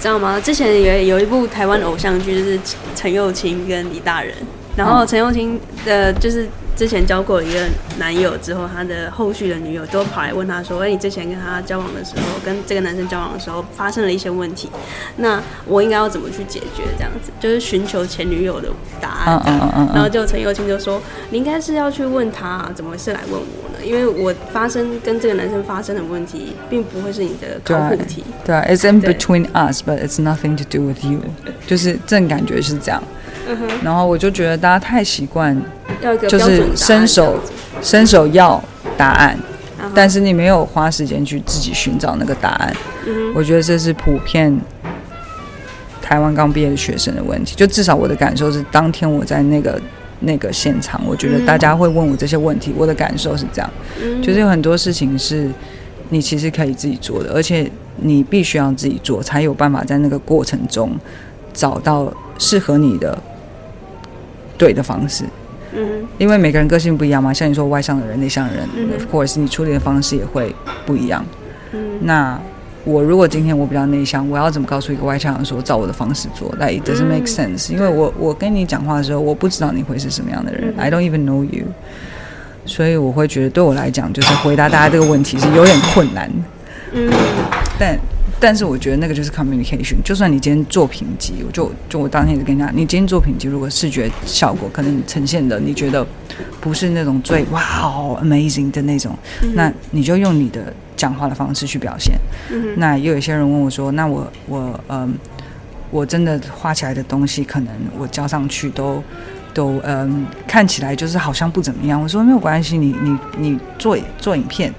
知道吗？之前有有一部台湾偶像剧，就是陈又青跟李大仁，然后陈又青的就是之前交过一个男友之后，他的后续的女友都跑来问他说：“哎，你之前跟他交往的时候，跟这个男生交往的时候发生了一些问题，那我应该要怎么去解决？这样子就是寻求前女友的答案。嗯嗯嗯。然后就陈又青就说：“你应该是要去问他，怎么是来问我呢？因为我发生跟这个男生发生的问题，并不会是你的考古题。对啊，It's in between us, but it's nothing to do with you。就是这种感觉是这样。嗯哼。然后我就觉得大家太习惯。”就是伸手，伸手要答案，但是你没有花时间去自己寻找那个答案。我觉得这是普遍台湾刚毕业的学生的问题。就至少我的感受是，当天我在那个那个现场，我觉得大家会问我这些问题，我的感受是这样。就是有很多事情是你其实可以自己做的，而且你必须要自己做，才有办法在那个过程中找到适合你的对的方式。嗯，因为每个人个性不一样嘛，像你说外向的人、内向的人，或者是你处理的方式也会不一样。嗯，那我如果今天我比较内向，我要怎么告诉一个外向人说照我的方式做？那 it doesn't make sense，因为我我跟你讲话的时候，我不知道你会是什么样的人，I don't even know you，所以我会觉得对我来讲，就是回答大家这个问题是有点困难。嗯，但。但是我觉得那个就是 communication。就算你今天做评级，我就就我当天就跟你讲，你今天做评级，如果视觉效果可能你呈现的你觉得不是那种最哇哦 amazing 的那种，嗯、那你就用你的讲话的方式去表现。嗯、那也有一些人问我说，那我我嗯，我真的画起来的东西，可能我交上去都都嗯看起来就是好像不怎么样。我说没有关系，你你你做做影片。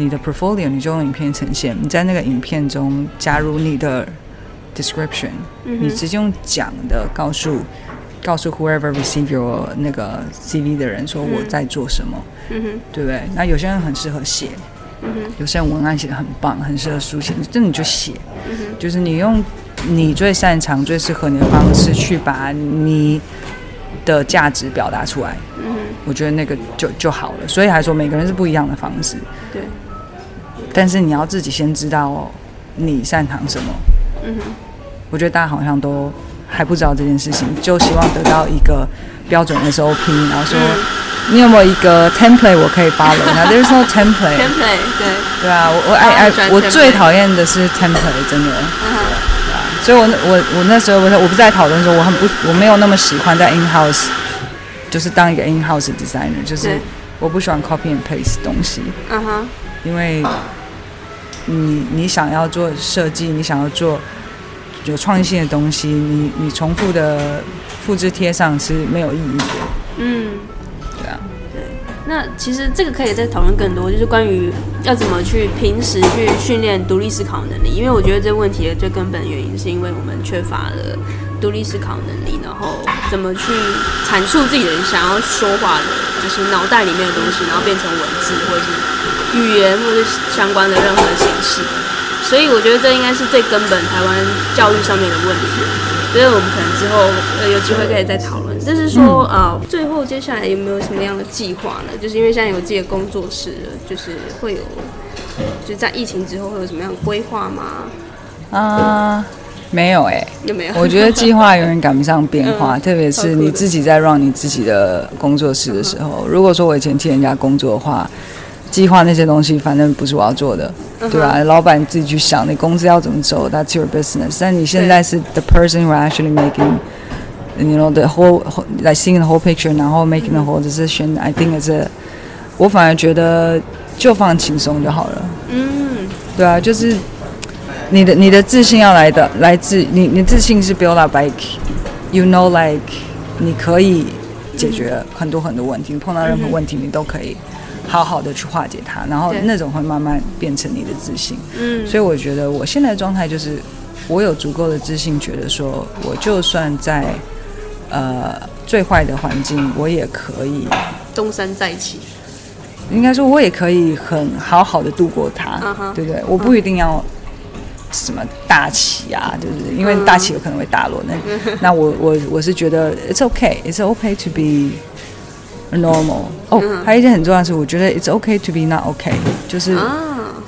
你的 portfolio 你就用影片呈现，你在那个影片中加入你的 description，、嗯、你直接用讲的告诉告诉 whoever receive your 那个 CV 的人说我在做什么，嗯、对不对？那有些人很适合写，嗯、有些人文案写的很棒，很适合书写，这你就写，嗯、就是你用你最擅长、最适合你的方式去把你的价值表达出来，嗯、我觉得那个就就好了。所以还说每个人是不一样的方式，对。但是你要自己先知道你擅长什么。嗯哼，我觉得大家好像都还不知道这件事情，就希望得到一个标准的 SOP，然后说你有没有一个 template 我可以 follow？那 there's no template。template 对。对啊，我我爱爱我最讨厌的是 template，真的。嗯啊，所以我我我那时候我我不是在讨论的时候，我很不我没有那么喜欢在 in house，就是当一个 in house designer，就是我不喜欢 copy and paste 东西。嗯哼。因为。你你想要做设计，你想要做有创新的东西，你你重复的复制贴上是没有意义的。嗯，对啊，对。那其实这个可以再讨论更多，就是关于要怎么去平时去训练独立思考能力，因为我觉得这个问题的最根本原因是因为我们缺乏了独立思考能力，然后怎么去阐述自己的想要说话的，就是脑袋里面的东西，然后变成文字或者是。语言或者相关的任何形式，所以我觉得这应该是最根本台湾教育上面的问题。所以我们可能之后呃有机会可以再讨论。就是说啊、呃，最后接下来有没有什么样的计划呢？就是因为现在有自己的工作室了，就是会有，就是在疫情之后会有什么样的规划吗？啊、uh，没有哎、欸，有没有？我觉得计划永远赶不上变化，嗯、特别是你自己在 run 你自己的工作室的时候。如果说我以前替人家工作的话。计划那些东西，反正不是我要做的，uh. 对吧？老板自己去想，你公司要怎么走，That's your business。但你现在是 the person who actually making，you know the whole like seeing the whole picture，然后 making the whole decision。I think it's a，我反而觉得就放轻松就好了。嗯、mm -hmm.，对啊，就是你的你的自信要来的，来自你你自信是 build up like you know like 你可以解决很多很多问题，你碰到任何问题你都可以。好好的去化解它，然后那种会慢慢变成你的自信。嗯，所以我觉得我现在的状态就是，我有足够的自信，觉得说我就算在呃最坏的环境，我也可以东山再起。应该说，我也可以很好好的度过它，嗯，对不对？我不一定要什么大起啊，对不对？因为大起有可能会大落。那那我我我是觉得 it's okay，it's okay to be。Normal 哦、oh, 嗯，还有一件很重要的是，我觉得 it's okay to be not okay，就是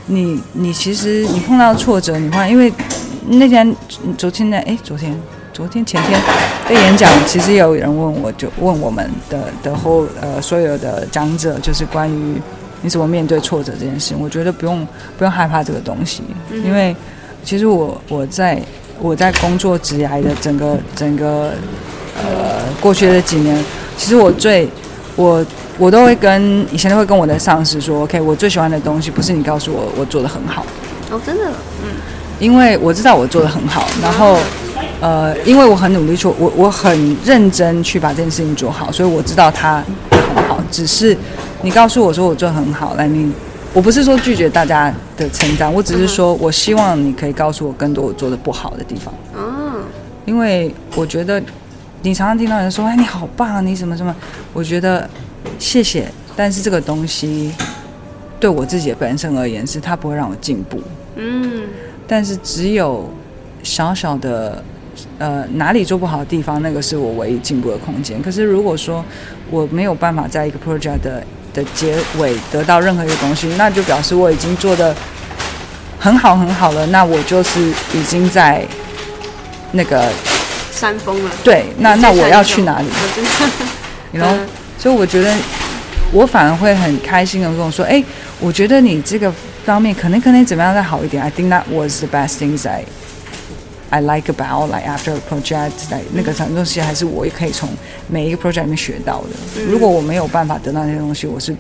你、啊、你其实你碰到挫折，你会因为那天昨天呢，哎，昨天昨天前天的演讲，其实有人问我，就问我们的的后呃所有的讲者，就是关于你怎么面对挫折这件事情。我觉得不用不用害怕这个东西，因为其实我我在我在工作职涯的整个整个呃过去的几年，其实我最我我都会跟以前都会跟我的上司说，OK，我最喜欢的东西不是你告诉我我做的很好，哦，真的，嗯，因为我知道我做的很好，然后。呃，因为我很努力做，我我很认真去把这件事情做好，所以我知道它很好。只是你告诉我说我做得很好，来，你我不是说拒绝大家的成长，我只是说我希望你可以告诉我更多我做的不好的地方。嗯，因为我觉得你常常听到人说，哎，你好棒，你什么什么，我觉得谢谢，但是这个东西对我自己的本身而言，是它不会让我进步。嗯，但是只有小小的。呃，哪里做不好的地方，那个是我唯一进步的空间。可是如果说我没有办法在一个 project 的的结尾得到任何一个东西，那就表示我已经做的很好很好了。那我就是已经在那个山峰了。对，那那我要去哪里？你 know？所以我觉得我反而会很开心的跟我说，哎，我觉得你这个方面可能可能怎么样再好一点。I think that was the best things I I like about like after a project，在、like, 那个什么东西还是我也可以从每一个 project 里面学到的。嗯、如果我没有办法得到那些东西，我是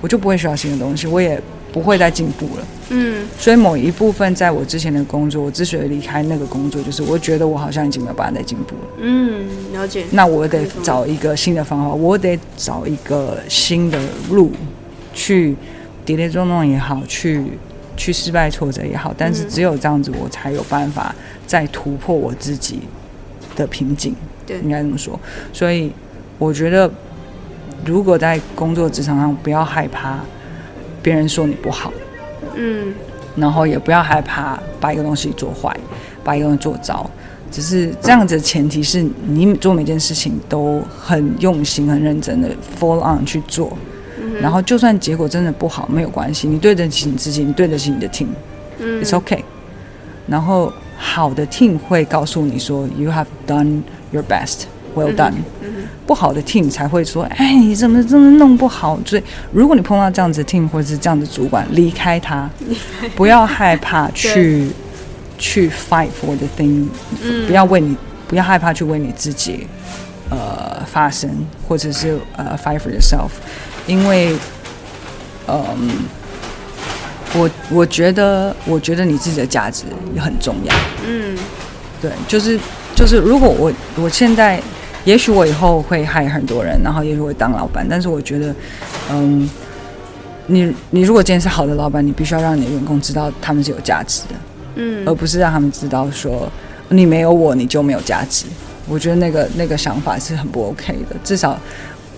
我就不会学到新的东西，我也不会再进步了。嗯，所以某一部分在我之前的工作，我之所以离开那个工作，就是我觉得我好像已经没有办法再进步了。嗯，了解。那我得找一个新的方法，我得找一个新的路，去跌跌撞撞也好，去。去失败挫折也好，但是只有这样子，我才有办法再突破我自己的瓶颈。对，应该这么说。所以我觉得，如果在工作职场上，不要害怕别人说你不好，嗯，然后也不要害怕把一个东西做坏，把一个东西做糟。只是这样子的前提是你做每件事情都很用心、很认真的 full on 去做。然后，就算结果真的不好，没有关系，你对得起你自己，你对得起你的 team，嗯，it's okay。然后，好的 team 会告诉你说，you have done your best，well done。不好的 team 才会说，哎，你怎么这么弄不好？所以，如果你碰到这样子的 team 或者是这样的主管，离开他，不要害怕去 去 fight for the thing，不要为你，不要害怕去为你自己，呃，发声，或者是呃，fight for yourself。因为，嗯，我我觉得，我觉得你自己的价值也很重要。嗯，对，就是就是，如果我我现在，也许我以后会害很多人，然后也许会当老板，但是我觉得，嗯，你你如果今天是好的老板，你必须要让你的员工知道他们是有价值的，嗯，而不是让他们知道说你没有我你就没有价值。我觉得那个那个想法是很不 OK 的，至少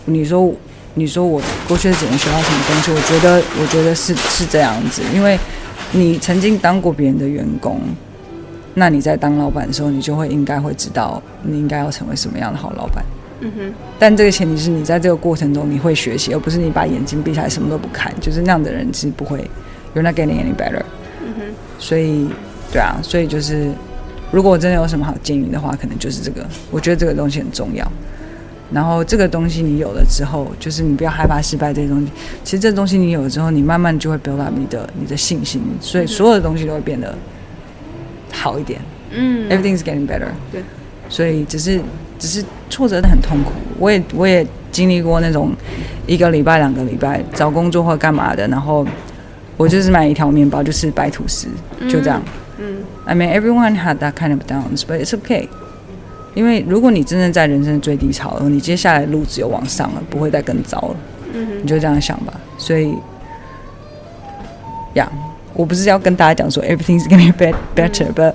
你说。你说我过去的几年学到什么东西？我觉得，我觉得是是这样子，因为你曾经当过别人的员工，那你在当老板的时候，你就会应该会知道你应该要成为什么样的好老板。嗯哼。但这个前提是你在这个过程中你会学习，而不是你把眼睛闭起来什么都不看，就是那样的人其实不会。You're not getting any better。嗯哼。所以，对啊，所以就是，如果我真的有什么好建议的话，可能就是这个。我觉得这个东西很重要。然后这个东西你有了之后，就是你不要害怕失败这些东西。其实这东西你有了之后，你慢慢就会 build up 你的你的信心，所以所有的东西都会变得好一点。嗯，everything's getting better。对，所以只是只是挫折的很痛苦。我也我也经历过那种一个礼拜两个礼拜找工作或干嘛的，然后我就是买一条面包，就是白吐司，就这样。嗯，I mean everyone had that kind of downs, but it's okay. 因为如果你真正在人生最低潮了，你接下来路只有往上了，不会再更糟了。嗯哼，你就这样想吧。所以，呀、yeah，我不是要跟大家讲说 everything's gonna be better，but、嗯、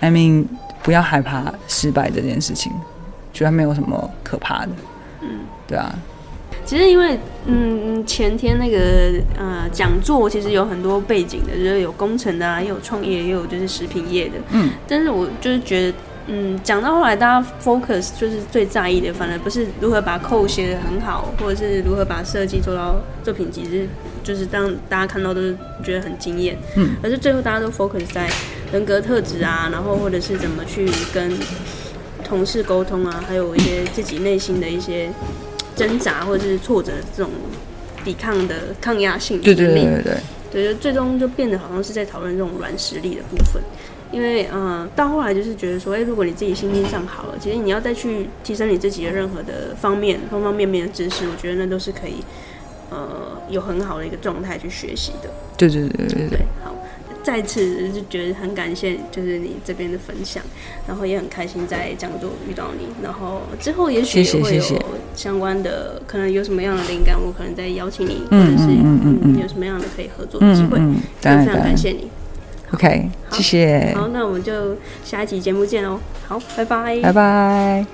I mean 不要害怕失败这件事情，觉得没有什么可怕的。嗯，对啊。其实因为嗯前天那个呃讲座其实有很多背景的，就是有工程的啊，也有创业，也有就是食品业的。嗯，但是我就是觉得。嗯，讲到后来，大家 focus 就是最在意的，反而不是如何把 code 写的很好，或者是如何把设计做到作品极致，就是当大家看到都是觉得很惊艳。嗯，可是最后大家都 focus 在人格特质啊，然后或者是怎么去跟同事沟通啊，还有一些自己内心的一些挣扎或者是挫折这种抵抗的抗压性。对对对对对。对，就最终就变得好像是在讨论这种软实力的部分。因为嗯、呃，到后来就是觉得说，哎，如果你自己心境上好了，其实你要再去提升你自己的任何的方面、方方面面的知识，我觉得那都是可以，呃，有很好的一个状态去学习的。对对对对对。好，再次就觉得很感谢，就是你这边的分享，然后也很开心在讲座遇到你，然后之后也许也会有相关的，可能有什么样的灵感，我可能再邀请你，或者是嗯嗯嗯，有什么样的可以合作的机会，嗯嗯嗯，非常感谢你。OK，谢谢。好，那我们就下一集节目见哦。好，拜拜，拜拜。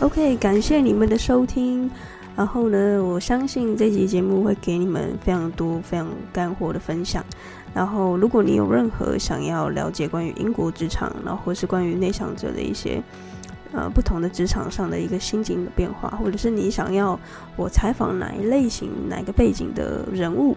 OK，感谢你们的收听。然后呢，我相信这集节目会给你们非常多、非常干货的分享。然后，如果你有任何想要了解关于英国职场，然后或是关于内向者的一些呃不同的职场上的一个心境的变化，或者是你想要我采访哪一类型、哪个背景的人物，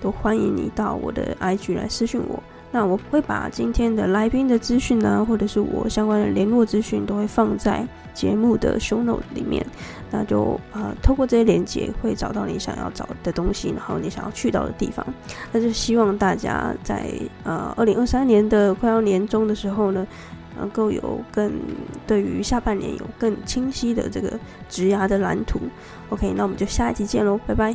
都欢迎你到我的 IG 来私讯我。那我会把今天的来宾的资讯呢，或者是我相关的联络资讯，都会放在节目的 show note 里面。那就呃，透过这些连接，会找到你想要找的东西，然后你想要去到的地方。那就希望大家在呃二零二三年的快要年终的时候呢，能够有更对于下半年有更清晰的这个职涯的蓝图。OK，那我们就下一集见喽，拜拜。